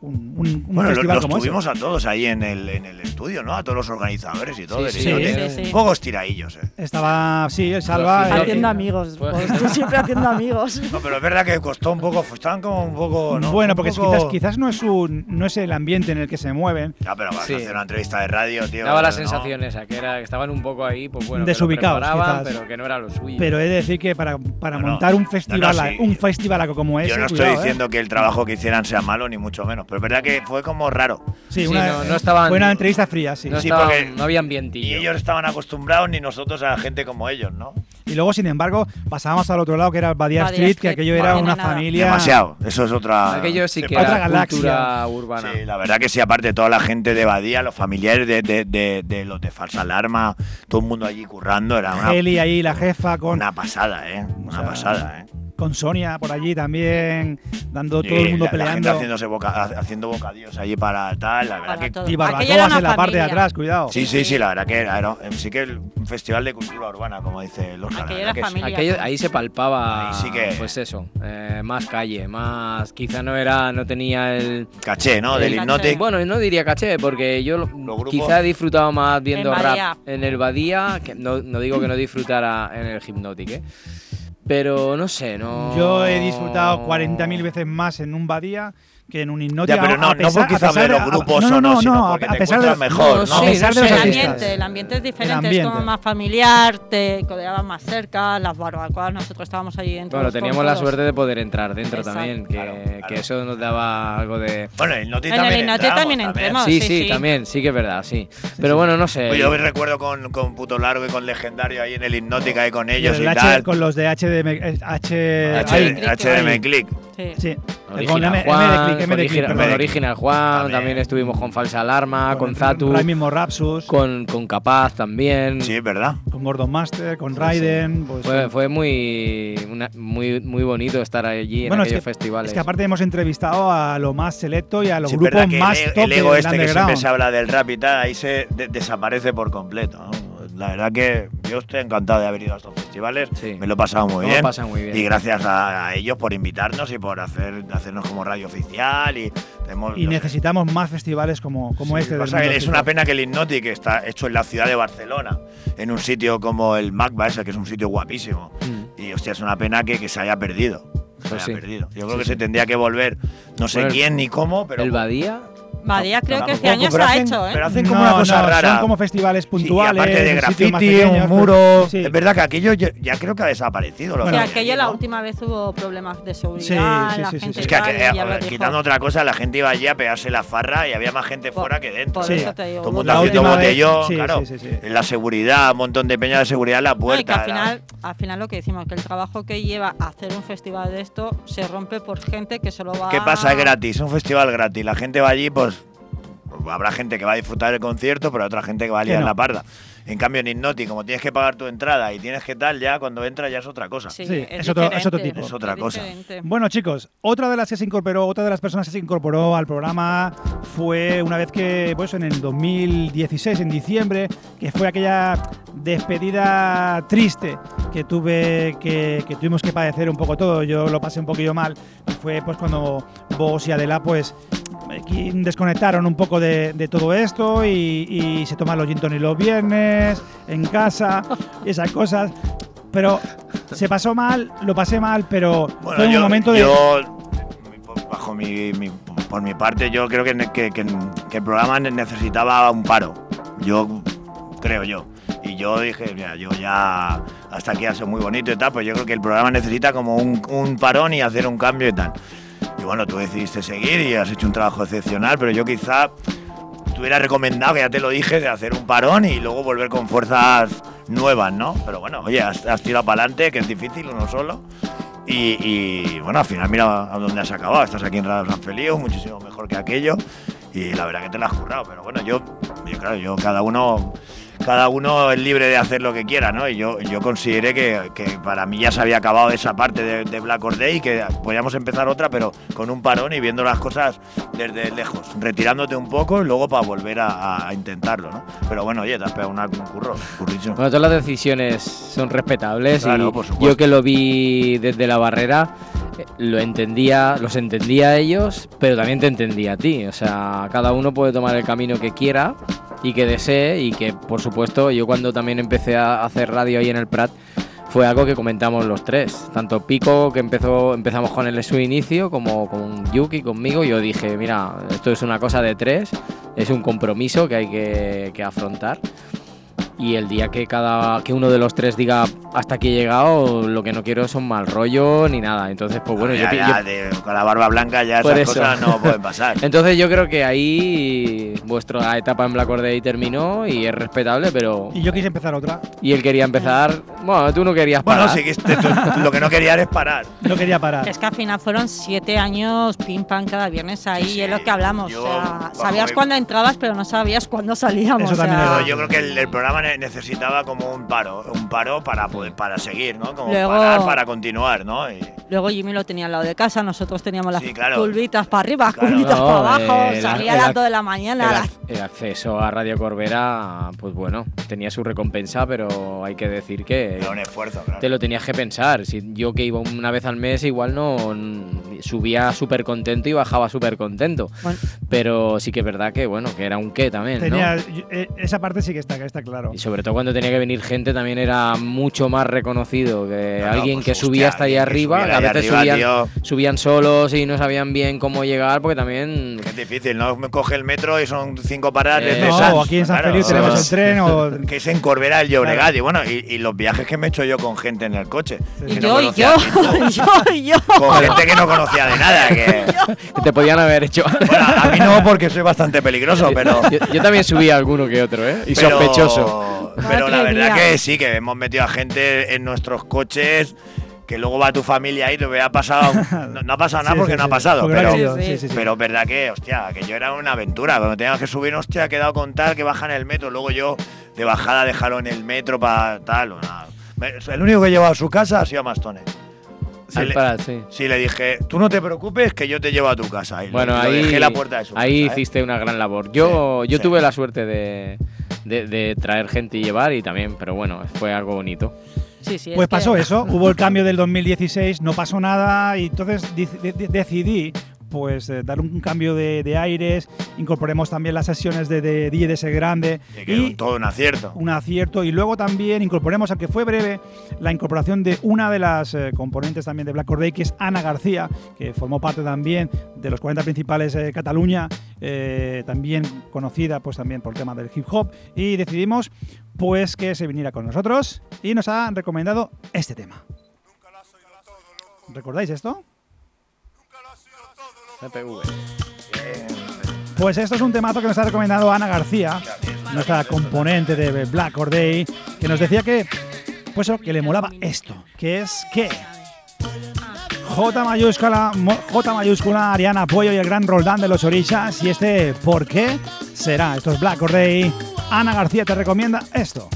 Speaker 2: un, un- un
Speaker 3: Bueno,
Speaker 2: festival
Speaker 3: los
Speaker 2: como
Speaker 3: tuvimos a todos ahí en el, en el estudio, ¿no? A todos los organizadores y todo.
Speaker 2: Sí, sí, sí, sí.
Speaker 3: Pocos tiraillos, ¿eh?
Speaker 2: Estaba, sí, el Salva. eh,
Speaker 4: Haciendo amigos. pues, tú siempre haciendo amigos.
Speaker 3: No, pero es verdad que costó un poco, estaban como un poco. ¿no?
Speaker 2: Bueno, porque
Speaker 3: poco-
Speaker 2: quizás, quizás no, es un, no es el ambiente en el que se mueven.
Speaker 3: Ya, pero vas
Speaker 5: Sí.
Speaker 3: a hacer una entrevista de radio, tío.
Speaker 5: Daba la
Speaker 3: ¿no?
Speaker 5: sensación esa, que, era, que estaban un poco ahí, pues bueno, que lo
Speaker 2: Desubicados,
Speaker 5: preparaban,
Speaker 2: quizás.
Speaker 5: pero que no era lo suyo.
Speaker 2: Pero he de decir que para, para
Speaker 3: No,
Speaker 2: montar un festival,
Speaker 3: No, no, sí.
Speaker 2: un festivalaco como ese.
Speaker 3: Yo no estoy
Speaker 2: cuidado, ¿eh?
Speaker 3: diciendo que el trabajo que hicieran sea malo, ni mucho menos. Pero es verdad que fue como raro.
Speaker 2: Sí,
Speaker 5: Sí,
Speaker 2: una,
Speaker 5: no- no estaban-
Speaker 2: fue una entrevista fría, sí.
Speaker 5: no,
Speaker 3: Sí, porque-
Speaker 5: no había
Speaker 3: Ni
Speaker 5: ambientillo.
Speaker 3: ellos estaban acostumbrados, ni nosotros a gente como ellos, ¿no?
Speaker 2: Y luego, sin embargo, pasábamos al otro lado, que era Badia,
Speaker 4: Badia
Speaker 2: Street, que
Speaker 4: Street,
Speaker 2: aquello
Speaker 4: no
Speaker 2: era una
Speaker 4: nada.
Speaker 2: familia.
Speaker 3: Demasiado. Eso es otra.
Speaker 5: Aquello sí que
Speaker 2: Otra
Speaker 5: era
Speaker 2: galaxia.
Speaker 5: cultura urbana.
Speaker 3: Sí, la verdad que sí, aparte toda la gente de Badía, los familiares de, de, de, de los de Falsa Alarma, todo el mundo allí currando, era una,
Speaker 2: ahí, la jefa, con,
Speaker 3: una pasada, ¿eh? Una
Speaker 2: sea,
Speaker 3: pasada, ¿eh?
Speaker 2: Con Sonia por allí también, dando
Speaker 3: Sí,
Speaker 2: todo el mundo
Speaker 3: la, la gente
Speaker 2: peleando.
Speaker 3: haciéndose boca- ha- haciendo bocadillos allí para tal, la verdad
Speaker 4: Para
Speaker 3: que...
Speaker 4: todo.
Speaker 2: Y barbacoas en la parte de atrás, cuidado.
Speaker 3: Sí, sí, sí, la verdad que era, era- sí que el- un festival de cultura urbana, como dice que sí.
Speaker 5: Aquello- ahí se palpaba,
Speaker 3: Ahí sí que-
Speaker 5: pues eso, eh, más calle, más, quizá no era, no tenía el,
Speaker 3: Caché, ¿no? Del
Speaker 4: caché.
Speaker 5: bueno, no diría caché, porque yo quizá he disfrutado más viendo
Speaker 4: En Badía.
Speaker 5: rap en el Badía, que no, no digo que no disfrutara en el Hypnotic, ¿eh? Pero no sé, no.
Speaker 2: Yo he disfrutado 40.000 veces más en un Badía que en un hipnótico.
Speaker 3: Ya, pero no-
Speaker 2: a
Speaker 3: no
Speaker 2: pesar-
Speaker 3: por quizá
Speaker 2: a pesar
Speaker 3: de los
Speaker 2: a-
Speaker 3: grupos
Speaker 2: no, no,
Speaker 3: o no,
Speaker 2: no,
Speaker 3: sino
Speaker 2: no,
Speaker 3: porque
Speaker 2: a
Speaker 3: te
Speaker 2: pesar de
Speaker 3: encuentras mejor,
Speaker 5: No,
Speaker 3: ¿no?
Speaker 5: sí,
Speaker 2: a pesar de
Speaker 5: no
Speaker 2: los.
Speaker 4: El ambiente, el ambiente es diferente, es como más familiar, te codeabas más cerca, las barbacoas, nosotros estábamos allí dentro.
Speaker 5: Bueno, teníamos la suerte de poder entrar dentro
Speaker 4: Exacto.
Speaker 5: también, que,
Speaker 3: Claro, claro.
Speaker 5: que eso nos daba algo de...
Speaker 3: Bueno, el
Speaker 4: el
Speaker 3: también
Speaker 4: Hypnotic
Speaker 3: entramos,
Speaker 4: también entremos.
Speaker 5: sí,
Speaker 4: sí,
Speaker 5: también, sí que es verdad, sí. Pero bueno, no sé.
Speaker 3: Pues yo recuerdo con, con Puto Largo y con Legendario ahí en el Hipnótica ahí con ellos
Speaker 2: el
Speaker 3: y tal.
Speaker 2: con los de HDM. eh.
Speaker 3: HDM Click.
Speaker 4: Sí.
Speaker 2: Sí, con
Speaker 5: Original
Speaker 2: M,
Speaker 5: Juan,
Speaker 2: M de click, M de
Speaker 5: con
Speaker 2: click,
Speaker 5: Original- con Original Juan,
Speaker 3: También.
Speaker 5: también. estuvimos con Falsa Alarma, con,
Speaker 2: Con
Speaker 5: Zatu,
Speaker 2: Ray mismo Rapsus,
Speaker 5: con, con Capaz también.
Speaker 3: Sí, es verdad.
Speaker 2: con Gordon Master, con Raiden. pues,
Speaker 5: Fue, fue muy, una- muy muy bonito estar allí en
Speaker 2: bueno, es
Speaker 5: aquellos
Speaker 2: que,
Speaker 5: festivales.
Speaker 2: es que aparte hemos entrevistado a lo más selecto y a los
Speaker 3: Sí,
Speaker 2: grupos más
Speaker 3: el,
Speaker 2: top
Speaker 3: el ego
Speaker 2: del
Speaker 3: este que siempre se habla del rap y tal, ahí se de- desaparece por completo. ¿no? La verdad que yo estoy encantado de haber ido a estos festivales.
Speaker 5: Sí.
Speaker 3: Me lo he pasado muy bien.
Speaker 5: pasa muy bien.
Speaker 3: Y gracias a, a ellos por invitarnos y por hacer hacernos como radio oficial. Y, tenemos-
Speaker 2: Y
Speaker 3: no sé.
Speaker 2: necesitamos más festivales como, como
Speaker 3: Sí,
Speaker 2: este. del
Speaker 3: es
Speaker 2: mundo
Speaker 3: una pena que el Hypnotic está hecho en la ciudad de Barcelona, en un sitio como el MACBA ese, que es un sitio guapísimo.
Speaker 5: Mm.
Speaker 3: Y hostia, es una pena que, que se haya perdido. Se
Speaker 5: Pues
Speaker 3: haya
Speaker 5: sí.
Speaker 3: perdido. Yo creo
Speaker 5: Sí,
Speaker 3: que
Speaker 5: sí.
Speaker 3: se tendría que volver, no sé
Speaker 5: Bueno,
Speaker 3: quién ni cómo, pero
Speaker 5: el Badía
Speaker 4: Badía creo que este año se
Speaker 3: pero
Speaker 4: ha
Speaker 3: hacen-
Speaker 4: hecho, ¿eh?
Speaker 3: Pero hacen como
Speaker 2: No,
Speaker 3: una cosa
Speaker 2: no,
Speaker 3: rara.
Speaker 2: Son como festivales
Speaker 3: Sí,
Speaker 2: puntuales.
Speaker 3: aparte de graffiti, un
Speaker 2: pequeños,
Speaker 3: muro.
Speaker 2: sí.
Speaker 3: Es verdad que aquello ya, ya creo que ha desaparecido. lo
Speaker 4: que
Speaker 3: había
Speaker 4: aquello la última vez hubo problemas de seguridad,
Speaker 2: Sí, sí,
Speaker 4: la
Speaker 2: sí, sí,
Speaker 4: gente.
Speaker 3: Es que
Speaker 4: lo
Speaker 3: quitando otra cosa, la gente iba allí a pegarse la farra y había más gente fuera que dentro.
Speaker 4: por eso te digo,
Speaker 3: Todo el mundo haciendo botellón,
Speaker 2: sí,
Speaker 3: claro.
Speaker 2: sí, sí, sí.
Speaker 3: En la seguridad, un montón de peña de seguridad en la
Speaker 4: No, y que
Speaker 3: puerta.
Speaker 4: al final, al final lo que decimos, que el trabajo que lleva a hacer un festival de esto se rompe por gente que solo va
Speaker 3: ¿Qué pasa? Es gratis, es un festival gratis. La gente va allí, pues habrá gente que va a disfrutar del concierto, pero otra gente que va a liar
Speaker 2: no.
Speaker 3: la parda. En cambio, en como tienes que pagar tu entrada y tienes que tal, ya cuando entras ya es otra cosa.
Speaker 4: Sí,
Speaker 2: Sí,
Speaker 4: es,
Speaker 2: es otro- es
Speaker 4: diferente,
Speaker 2: otro tipo.
Speaker 3: Es otra cosa.
Speaker 2: Bueno, chicos, otra de las que se incorporó, otra de las personas que se incorporó al programa fue una vez que, pues en el 2016, en diciembre, que fue aquella despedida triste que tuve, que, que tuvimos que padecer un poco todo. Yo lo pasé un poquillo mal. y Fue pues cuando vos y Adela, pues desconectaron un poco de, de todo esto y, y se toman los gin tonic los viernes en casa y esas cosas. Pero se pasó mal, lo pasé mal, pero
Speaker 3: Bueno,
Speaker 2: fue un
Speaker 3: yo,
Speaker 2: momento de.
Speaker 3: yo, bajo mi, mi- por mi parte, yo creo que, que- que- que el programa ne- necesitaba un paro. Yo creo yo. Y yo dije, mira, yo ya hasta aquí ha sido muy bonito y tal, pues yo creo que el programa necesita como un, un parón y hacer un cambio y tal. Bueno, tú decidiste seguir y has hecho un trabajo excepcional, pero yo quizá te hubiera recomendado, que ya te lo dije, de hacer un parón y luego volver con fuerzas nuevas, ¿no? Pero bueno, oye, has, has tirado para adelante, que es difícil uno solo. Y, bueno, al final mira a dónde has acabado. Estás aquí en Radio San Feliu, muchísimo mejor que aquello. Y la verdad que te la has currado. Pero bueno, yo, yo, claro, yo cada uno cada uno es libre de hacer lo que quiera, ¿no? Y yo, yo consideré que, que para mí ya se había acabado esa parte de, de Black Or Day y que podíamos empezar otra, pero con un parón y viendo las cosas desde lejos, retirándote un poco y luego para volver a, a intentarlo, ¿no? Pero bueno, oye, te has pegado una, un curro, currísimo.
Speaker 5: Bueno, todas las decisiones son respetables
Speaker 3: Claro,
Speaker 5: y
Speaker 3: por
Speaker 5: yo que lo vi desde la barrera lo entendía, los entendía a ellos, pero también te entendía a ti. O sea, cada uno puede tomar el camino que quiera y que desee y que, por supuesto, yo cuando también empecé a hacer radio ahí en el Prat fue algo que comentamos los tres. Tanto Pico, que empezó, empezamos con él en su inicio, como con Yuki, conmigo. Yo dije, mira, esto es una cosa de tres, es un compromiso que hay que, que afrontar. Y el día que cada que uno de los tres diga hasta aquí he llegado, lo que no quiero son mal rollo ni nada. Entonces, pues bueno,
Speaker 3: ya,
Speaker 5: yo,
Speaker 3: ya,
Speaker 5: yo-
Speaker 3: de- con la barba blanca ya esas
Speaker 5: eso.
Speaker 3: cosas no pueden pasar.
Speaker 5: entonces yo creo que ahí vuestra etapa en Black Or Day terminó y es respetable, pero
Speaker 2: Y yo quise empezar otra.
Speaker 5: y él quería empezar, bueno, tú no querías
Speaker 3: Bueno,
Speaker 5: parar.
Speaker 3: sí que este- tú- lo que no quería es parar.
Speaker 2: No quería parar.
Speaker 4: Es que al final fueron siete años pim pam cada viernes ahí,
Speaker 3: Sí,
Speaker 4: y es lo que hablamos.
Speaker 3: yo,
Speaker 4: o sea,
Speaker 3: bajo
Speaker 4: sabías cuándo entrabas, pero no sabías cuándo salíamos.
Speaker 2: Eso
Speaker 4: o sea,
Speaker 3: yo creo que el, el programa necesitaba como un paro, un paro para poder para seguir, ¿no? Como
Speaker 4: Luego-
Speaker 3: parar para continuar, ¿no? Y-
Speaker 4: Luego Jimmy lo tenía al lado de casa, nosotros teníamos las
Speaker 3: Sí, claro.
Speaker 4: curvitas para arriba,
Speaker 3: Claro.
Speaker 4: curvitas
Speaker 5: No,
Speaker 4: para abajo,
Speaker 5: eh,
Speaker 4: salía
Speaker 5: el
Speaker 4: a las
Speaker 5: ac-
Speaker 4: 2 de la mañana.
Speaker 5: El,
Speaker 4: las-
Speaker 5: acceso a Radio Corbera, pues bueno, tenía su recompensa, pero hay que decir que
Speaker 3: era un esfuerzo, claro.
Speaker 5: te lo tenías que pensar. Si yo que iba una vez al mes, igual no subía súper contento y bajaba súper contento.
Speaker 4: Bueno.
Speaker 5: Pero sí que es verdad que, bueno, que era un qué también,
Speaker 2: eh, esa parte sí que está, que está claro.
Speaker 5: Y sobre todo cuando tenía que venir gente también era mucho más reconocido que
Speaker 3: No, no,
Speaker 5: alguien
Speaker 3: pues,
Speaker 5: que
Speaker 3: hostia,
Speaker 5: subía hasta
Speaker 3: que
Speaker 5: arriba, a veces
Speaker 3: arriba,
Speaker 5: subían, solos y no sabían bien cómo llegar, porque también
Speaker 3: Es difícil, ¿no? Me coge el metro y son cinco paradas
Speaker 5: Eh,
Speaker 3: desde
Speaker 2: no, aquí en San
Speaker 3: Claro,
Speaker 2: tenemos el tren o...
Speaker 3: Que es en Corbera el Llobregat. Y bueno, y, y los viajes que me he hecho yo con gente en el coche.
Speaker 4: Y
Speaker 3: que
Speaker 4: yo,
Speaker 3: no
Speaker 4: y yo, yo, yo.
Speaker 3: Con gente que no conocía de nada. Que,
Speaker 5: que te podían haber hecho.
Speaker 3: bueno, a mí no, porque soy bastante peligroso, pero.
Speaker 5: yo, yo también subí alguno que otro, ¿eh? Y
Speaker 3: pero-
Speaker 5: sospechoso.
Speaker 3: Pero la verdad que sí, que hemos metido a gente en nuestros coches. Que luego va tu familia ahí y te hubiera pasado. No, no ha pasado nada
Speaker 2: Sí,
Speaker 3: porque
Speaker 2: sí,
Speaker 3: no ha pasado, pero. Pero verdad que, hostia, que yo era una aventura. Cuando teníamos que subir, hostia, he quedado con tal que bajan el metro. Luego yo, de bajada, dejarlo en el metro para tal. Me- El único que he llevado a su casa ha sido a Mastone. Sí, le,
Speaker 5: Prat, sí.
Speaker 3: sí, le dije, tú no te preocupes que yo te llevo a tu casa. Y
Speaker 5: Bueno,
Speaker 3: lo
Speaker 5: ahí,
Speaker 3: dejé la puerta de su
Speaker 5: ahí
Speaker 3: casa, ¿eh?
Speaker 5: hiciste una gran labor. Yo,
Speaker 3: Sí,
Speaker 5: yo
Speaker 3: sí.
Speaker 5: tuve la suerte de, de- de traer gente y llevar y también, pero bueno, fue algo bonito.
Speaker 4: Sí, sí, es
Speaker 2: Pues
Speaker 4: que-
Speaker 2: pasó eso, hubo el cambio del 2016, no pasó nada y entonces decidí pues eh, dar un cambio de, de aires, incorporemos también las sesiones de, de DJ de ese grande
Speaker 3: Que
Speaker 2: y
Speaker 3: todo un acierto.
Speaker 2: un acierto y luego también incorporemos, aunque fue breve, la incorporación de una de las eh, componentes también de Black Or Day, que es Ana García, que formó parte también de los 40 principales de Cataluña, eh, también conocida pues también por el tema del hip hop y decidimos pues que se viniera con nosotros y nos ha recomendado este tema. ¿Recordáis esto? Pues esto es un temazo que nos ha recomendado Ana García, nuestra componente de Black Or Day, que nos decía que, pues que le molaba esto, que es que J mayúscula, J mayúscula, Ariana Pollo y el gran Roldán de los Orishas. Y este, ¿por qué será? Esto es Black Or Day. Ana García te recomienda esto.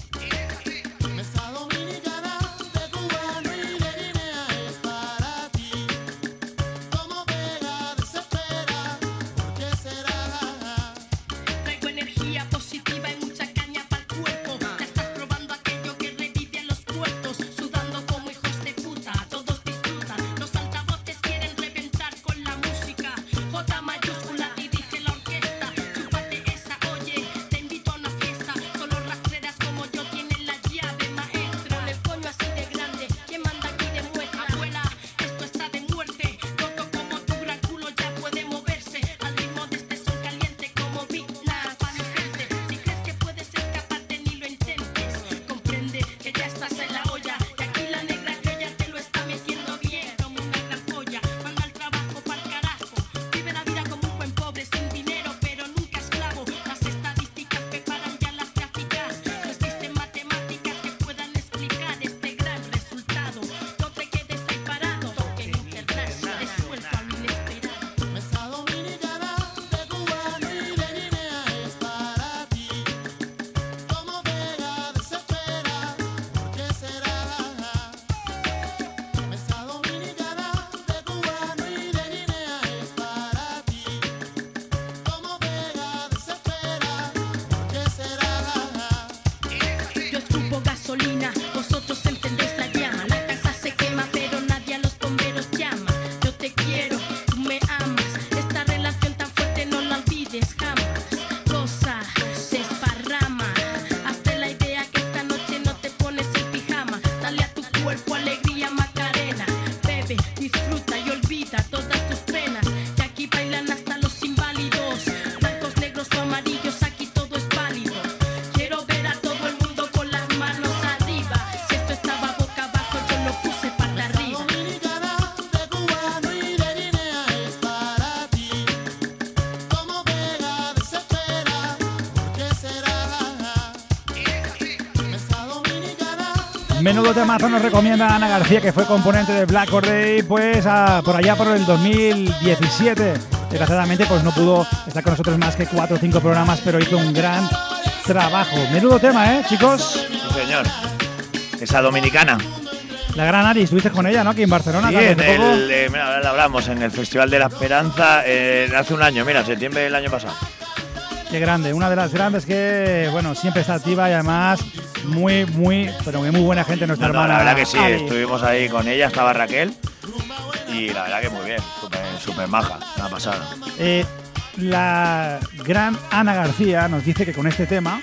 Speaker 2: Menudo temazo nos recomienda Ana García, que fue componente de Black Or Day, pues a- por allá por el 2017. Desgraciadamente, pues no pudo estar con nosotros más que cuatro o cinco programas, pero hizo un gran trabajo. Menudo tema, ¿eh, chicos?
Speaker 3: Sí, señor. Esa dominicana.
Speaker 2: La gran Ari, estuviste con ella, ¿no? Aquí en Barcelona.
Speaker 3: Sí, en
Speaker 2: poco.
Speaker 3: el, eh, mira, ahora lo hablamos, en el Festival de la Esperanza eh, hace un año, mira, septiembre del año pasado.
Speaker 2: Qué grande, una de las grandes que, bueno, siempre está activa y además muy, muy, pero muy, muy buena gente nuestra
Speaker 3: No, no,
Speaker 2: hermana.
Speaker 3: la verdad que sí,
Speaker 2: Ari.
Speaker 3: estuvimos ahí con ella, estaba Raquel y la verdad que muy bien, súper maja, una pasada.
Speaker 2: Eh, la gran Ana García nos dice que con este tema,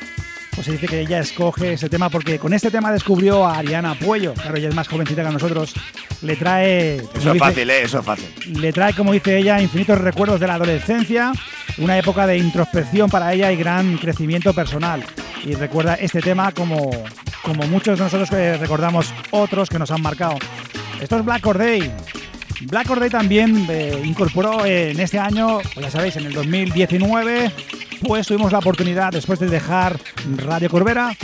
Speaker 2: pues se dice que ella escoge ese tema porque con este tema descubrió a Ariana Puello. Claro, ella es más jovencita que nosotros. Le trae.
Speaker 3: Eso es
Speaker 2: dice-
Speaker 3: fácil, ¿eh? Eso es fácil.
Speaker 2: le trae, como dice ella, infinitos recuerdos de la adolescencia, una época de introspección para ella y gran crecimiento personal. Y recuerda este tema como, como muchos de nosotros recordamos otros que nos han marcado. Esto es Black Or Day. Black Or Day también eh, incorporó eh, en este año, pues ya sabéis, en el 2019, pues tuvimos la oportunidad, después de dejar Radio Corbera,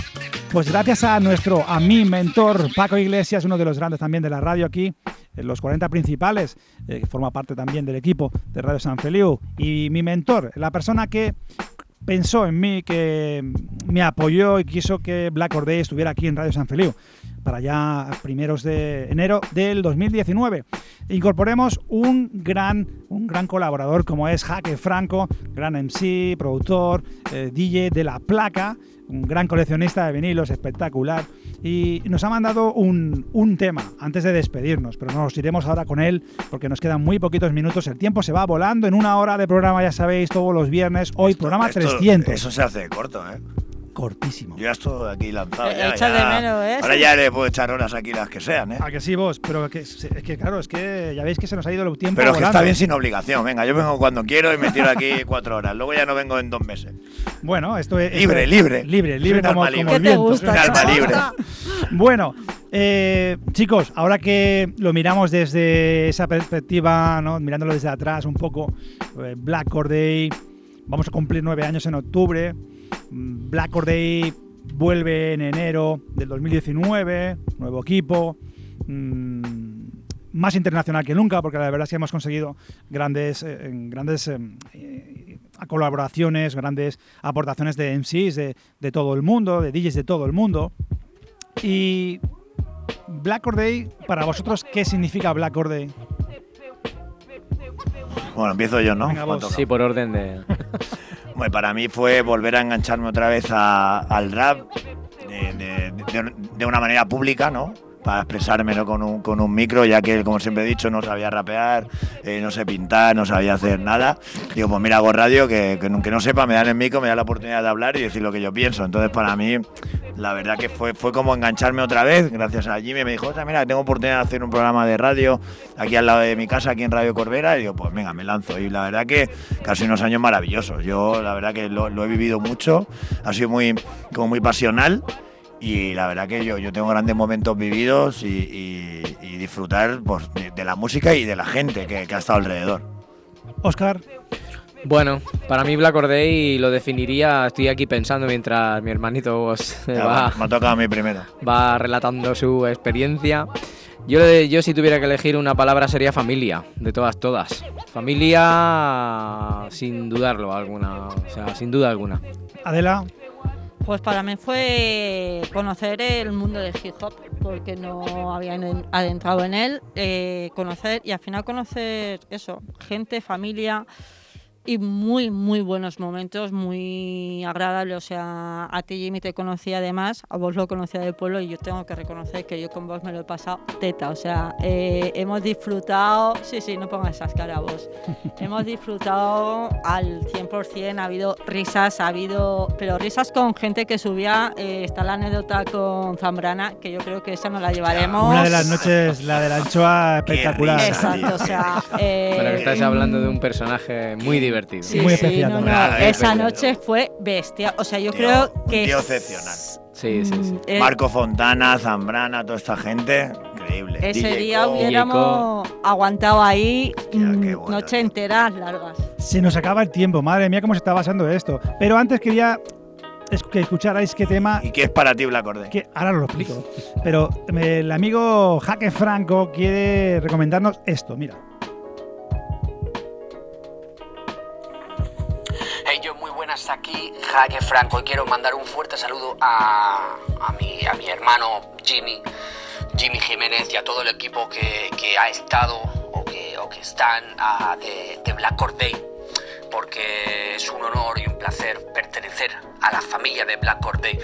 Speaker 2: pues gracias a nuestro, a mi mentor Paco Iglesias, uno de los grandes también de la radio aquí, en los 40 principales, eh, forma parte también del equipo de Radio San Feliu, y mi mentor, la persona que pensó en mí, que me apoyó y quiso que Black Or Day estuviera aquí en Radio San Feliu. Para ya primeros de enero del 2019. Incorporemos un gran, un gran colaborador como es Jaque Franco, gran MC, productor, eh, DJ de la placa, un gran coleccionista de vinilos, espectacular. Y nos ha mandado un, un tema antes de despedirnos, pero nos iremos ahora con él porque nos quedan muy poquitos minutos. El tiempo se va volando en una hora de programa, ya sabéis, todos los viernes. Hoy programa
Speaker 3: Esto-
Speaker 2: 300.
Speaker 3: Eso se hace corto, ¿eh?
Speaker 2: Cortísimo.
Speaker 3: Yo ya estoy aquí lanzado.
Speaker 4: Eh,
Speaker 3: ya,
Speaker 4: echa de
Speaker 3: ya.
Speaker 4: menos, ¿eh?
Speaker 3: Ahora ya le puedo echar horas aquí las que sean, ¿eh?
Speaker 2: A que sí, vos, pero que, es que claro, es que ya veis que se nos ha ido el tiempo
Speaker 3: Pero es que
Speaker 2: volando.
Speaker 3: está bien sin obligación. Venga, yo vengo cuando quiero y me tiro aquí cuatro horas. Luego ya no vengo en dos meses.
Speaker 2: Bueno, esto es.
Speaker 3: Libre,
Speaker 2: esto-
Speaker 3: libre.
Speaker 2: Libre, libre
Speaker 3: un
Speaker 2: como,
Speaker 3: alma
Speaker 2: como
Speaker 3: libre.
Speaker 2: el
Speaker 3: ¿Qué te
Speaker 2: viento.
Speaker 3: gusta, Un alma libre.
Speaker 2: Bueno, eh, chicos, ahora que lo miramos desde esa perspectiva, ¿no? mirándolo desde atrás un poco, eh, Black Corday, vamos a cumplir nueve años en octubre. Black Corday vuelve en enero del 2019, nuevo equipo. mm, más internacional que nunca, porque la verdad es que hemos conseguido grandes, eh, grandes eh, eh, colaboraciones, grandes aportaciones de MCs de, de todo el mundo, de DJs de todo el mundo. Y Black Or Day, para vosotros, ¿qué significa Black Or Day?
Speaker 3: Bueno, empiezo yo, ¿no?
Speaker 2: Venga.
Speaker 5: Sí, por orden de.
Speaker 3: Bueno, para mí fue volver a engancharme otra vez al rap de- de una manera pública, ¿no? Para expresarme ¿no? con, un, con un micro, ya que, como siempre he dicho, no sabía rapear, eh, no sé pintar, no sabía hacer nada. Digo, pues mira, hago radio, que, que, no sepa, me dan el micro, me da la oportunidad de hablar y decir lo que yo pienso. Entonces, para mí, la verdad que fue, fue como engancharme otra vez, gracias a Jimmy. Me dijo, "Ostras, mira, tengo oportunidad de hacer un programa de radio aquí al lado de mi casa, aquí en Radio Corbera. Y digo, pues venga, me lanzo. Y la verdad que casi unos años maravillosos. Yo, la verdad que lo, lo he vivido mucho, ha sido muy, como muy pasional. Y la verdad que yo, yo tengo grandes momentos vividos y, y- y disfrutar pues, de, de la música y de la gente que, que ha estado alrededor.
Speaker 2: Oscar.
Speaker 5: Bueno, para mí Black Day lo definiría, estoy aquí pensando mientras mi hermanito pues,
Speaker 3: Ya,
Speaker 5: va,
Speaker 3: Me ha tocado a mí primero.
Speaker 5: va relatando su experiencia. Yo, yo si tuviera que elegir una palabra sería familia, de todas, todas. Familia sin dudarlo alguna, o sea, sin duda alguna.
Speaker 2: Adela.
Speaker 4: Pues para mí fue conocer el mundo del hip hop, porque no había en- adentrado en él, eh, conocer y al final conocer eso, gente, familia y muy, muy buenos momentos, muy agradables. O sea, a ti Jimmy te conocí además, a vos lo conocía del pueblo y yo tengo que reconocer que yo con vos me lo he pasado teta. O sea, eh, hemos disfrutado, sí, sí, no pongas esas caras vos. hemos disfrutado al 100%, ha habido risas, ha habido, pero risas con gente que subía. eh, está la anécdota con Zambrana, que yo creo que esa nos la llevaremos.
Speaker 2: Una de las noches, la de la anchoa, espectacular.
Speaker 4: Exacto, o sea. eh,
Speaker 5: Bueno, que estáis hablando de un personaje muy divertido.
Speaker 4: Sí, sí, no, no, Esa noche fue bestia. O sea, yo
Speaker 3: Tío,
Speaker 4: creo que.
Speaker 3: tío excepcional.
Speaker 5: Sí, sí, sí.
Speaker 4: eh,
Speaker 3: Marco Fontana, Zambrana, toda esta gente, increíble.
Speaker 4: Ese
Speaker 3: DJ
Speaker 4: día hubiéramos aguantado ahí mm, noche enteras largas.
Speaker 2: Se nos acaba el tiempo, madre mía, cómo se está pasando esto. Pero antes quería es- que escucharais qué tema.
Speaker 3: ¿Y qué es para ti Black Or Day?
Speaker 2: que ahora os lo explico. Pero eh, el amigo Jaque Franco quiere recomendarnos esto, mira.
Speaker 14: Buenas aquí, Jaque Franco, y quiero mandar un fuerte saludo a, a, mi, a mi hermano Jimmy, Jimmy Jiménez y a todo el equipo que, que ha estado o que, o que están de, de Black Or Day, porque es un honor y un placer pertenecer a la familia de Black Or Day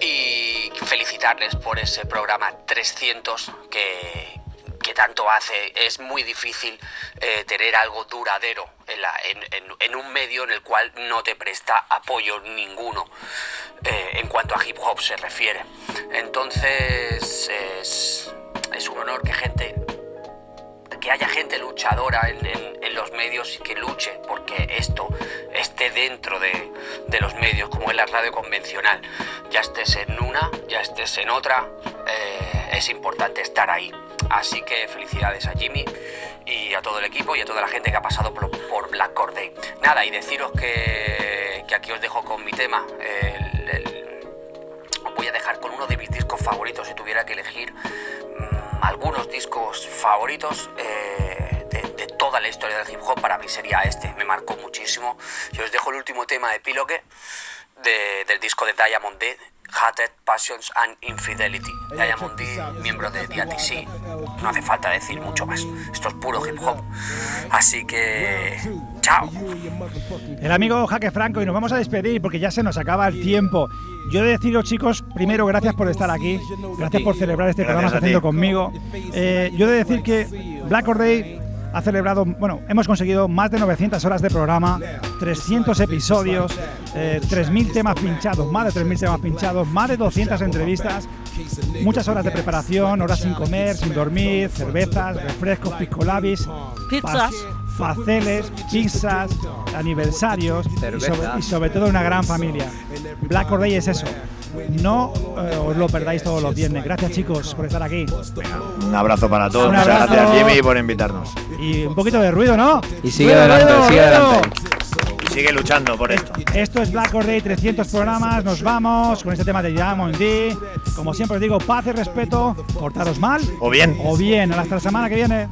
Speaker 14: y felicitarles por ese programa 300 que, que tanto hace. Es muy difícil eh, tener algo duradero en, un medio en el cual no te presta apoyo ninguno eh, en cuanto a hip hop se refiere. Entonces es, es un honor que gente que haya gente luchadora en, los medios y que luche porque esto esté dentro de, los medios como en la radio convencional. Ya estés en una, ya estés en otra, eh, es importante estar ahí. Así que felicidades a Jimmy y a todo el equipo y a toda la gente que ha pasado por, Black Cord Day. Nada, y deciros que, que aquí os dejo con mi tema. os voy a dejar con uno de mis discos favoritos si tuviera que elegir mm, algunos discos favoritos eh, de, toda la historia del hip hop para mí sería este me marcó muchísimo y os dejo el último tema de Epílogue de- del disco de Diamond D Hated, Passions and Infidelity. Diamond D, miembro de DATC. No hace falta decir mucho más. Esto es puro hip hop. Así que. ¡Chao!
Speaker 2: El amigo Jaque Franco y nos vamos a despedir porque ya se nos acaba el tiempo. Yo he de deciros, chicos, primero, gracias por estar aquí. Gracias por celebrar este
Speaker 3: Gracias
Speaker 2: programa
Speaker 3: ti.
Speaker 2: haciendo conmigo. Eh, yo he de decir que Black Or Day ha celebrado, bueno, hemos conseguido más de 900 horas de programa, 300 episodios, eh, 3.000 temas pinchados, más de 3.000 temas pinchados, más de 200 entrevistas, muchas horas de preparación, horas sin comer, sin dormir, cervezas, refrescos, piscolabis,
Speaker 4: Pizzas.
Speaker 2: fa- faceles, pizzas, aniversarios y sobre,
Speaker 5: Cerveza.
Speaker 2: y sobre todo una gran familia. Black Or Day es eso. No eh, os lo perdáis todos los viernes. Gracias chicos por estar aquí.
Speaker 3: Un abrazo para todos.
Speaker 2: Un
Speaker 3: Muchas
Speaker 2: abrazo.
Speaker 3: gracias, Jimmy, por invitarnos.
Speaker 2: Y un poquito de ruido, ¿no?
Speaker 5: Y sigue
Speaker 2: Ruido,
Speaker 5: adelante,
Speaker 2: ruido,
Speaker 5: sigue
Speaker 2: ruido.
Speaker 5: adelante.
Speaker 3: Y sigue luchando por esto.
Speaker 2: Esto es Black Or Day, 300 programas, nos vamos con este tema de Diamond D. Como siempre os digo, paz y respeto, portaros mal
Speaker 3: O bien.
Speaker 2: o bien. Hasta la semana que viene.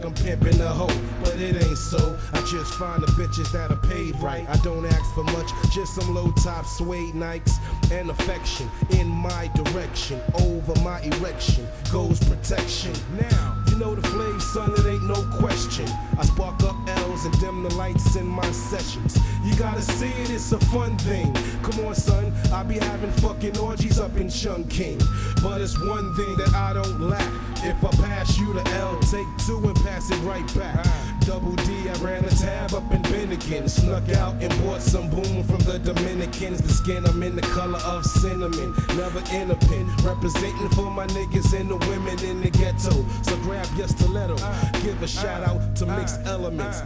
Speaker 8: Like I'm pimping the hoe. But it ain't so. I just find the bitches that are paid right. I don't ask for much, just some low top suede Nikes and affection in my direction. Over my erection goes protection. Now, you know the flame, son, it ain't no question. I spark up L's and dim the lights in my sessions. You gotta see it, it's a fun thing. Come on, son, I be having fucking orgies up in Chungking. But it's one thing that I don't lack. If I pass you the L, take two and pass it right back. Double D, I ran a tab up in Bennigan. Snuck out and bought some boom from the Dominicans. The skin, I'm in the color of cinnamon. Never in a pin. Representing for my niggas and the women in the ghetto. So grab your stiletto. Give a shout out to mixed elements.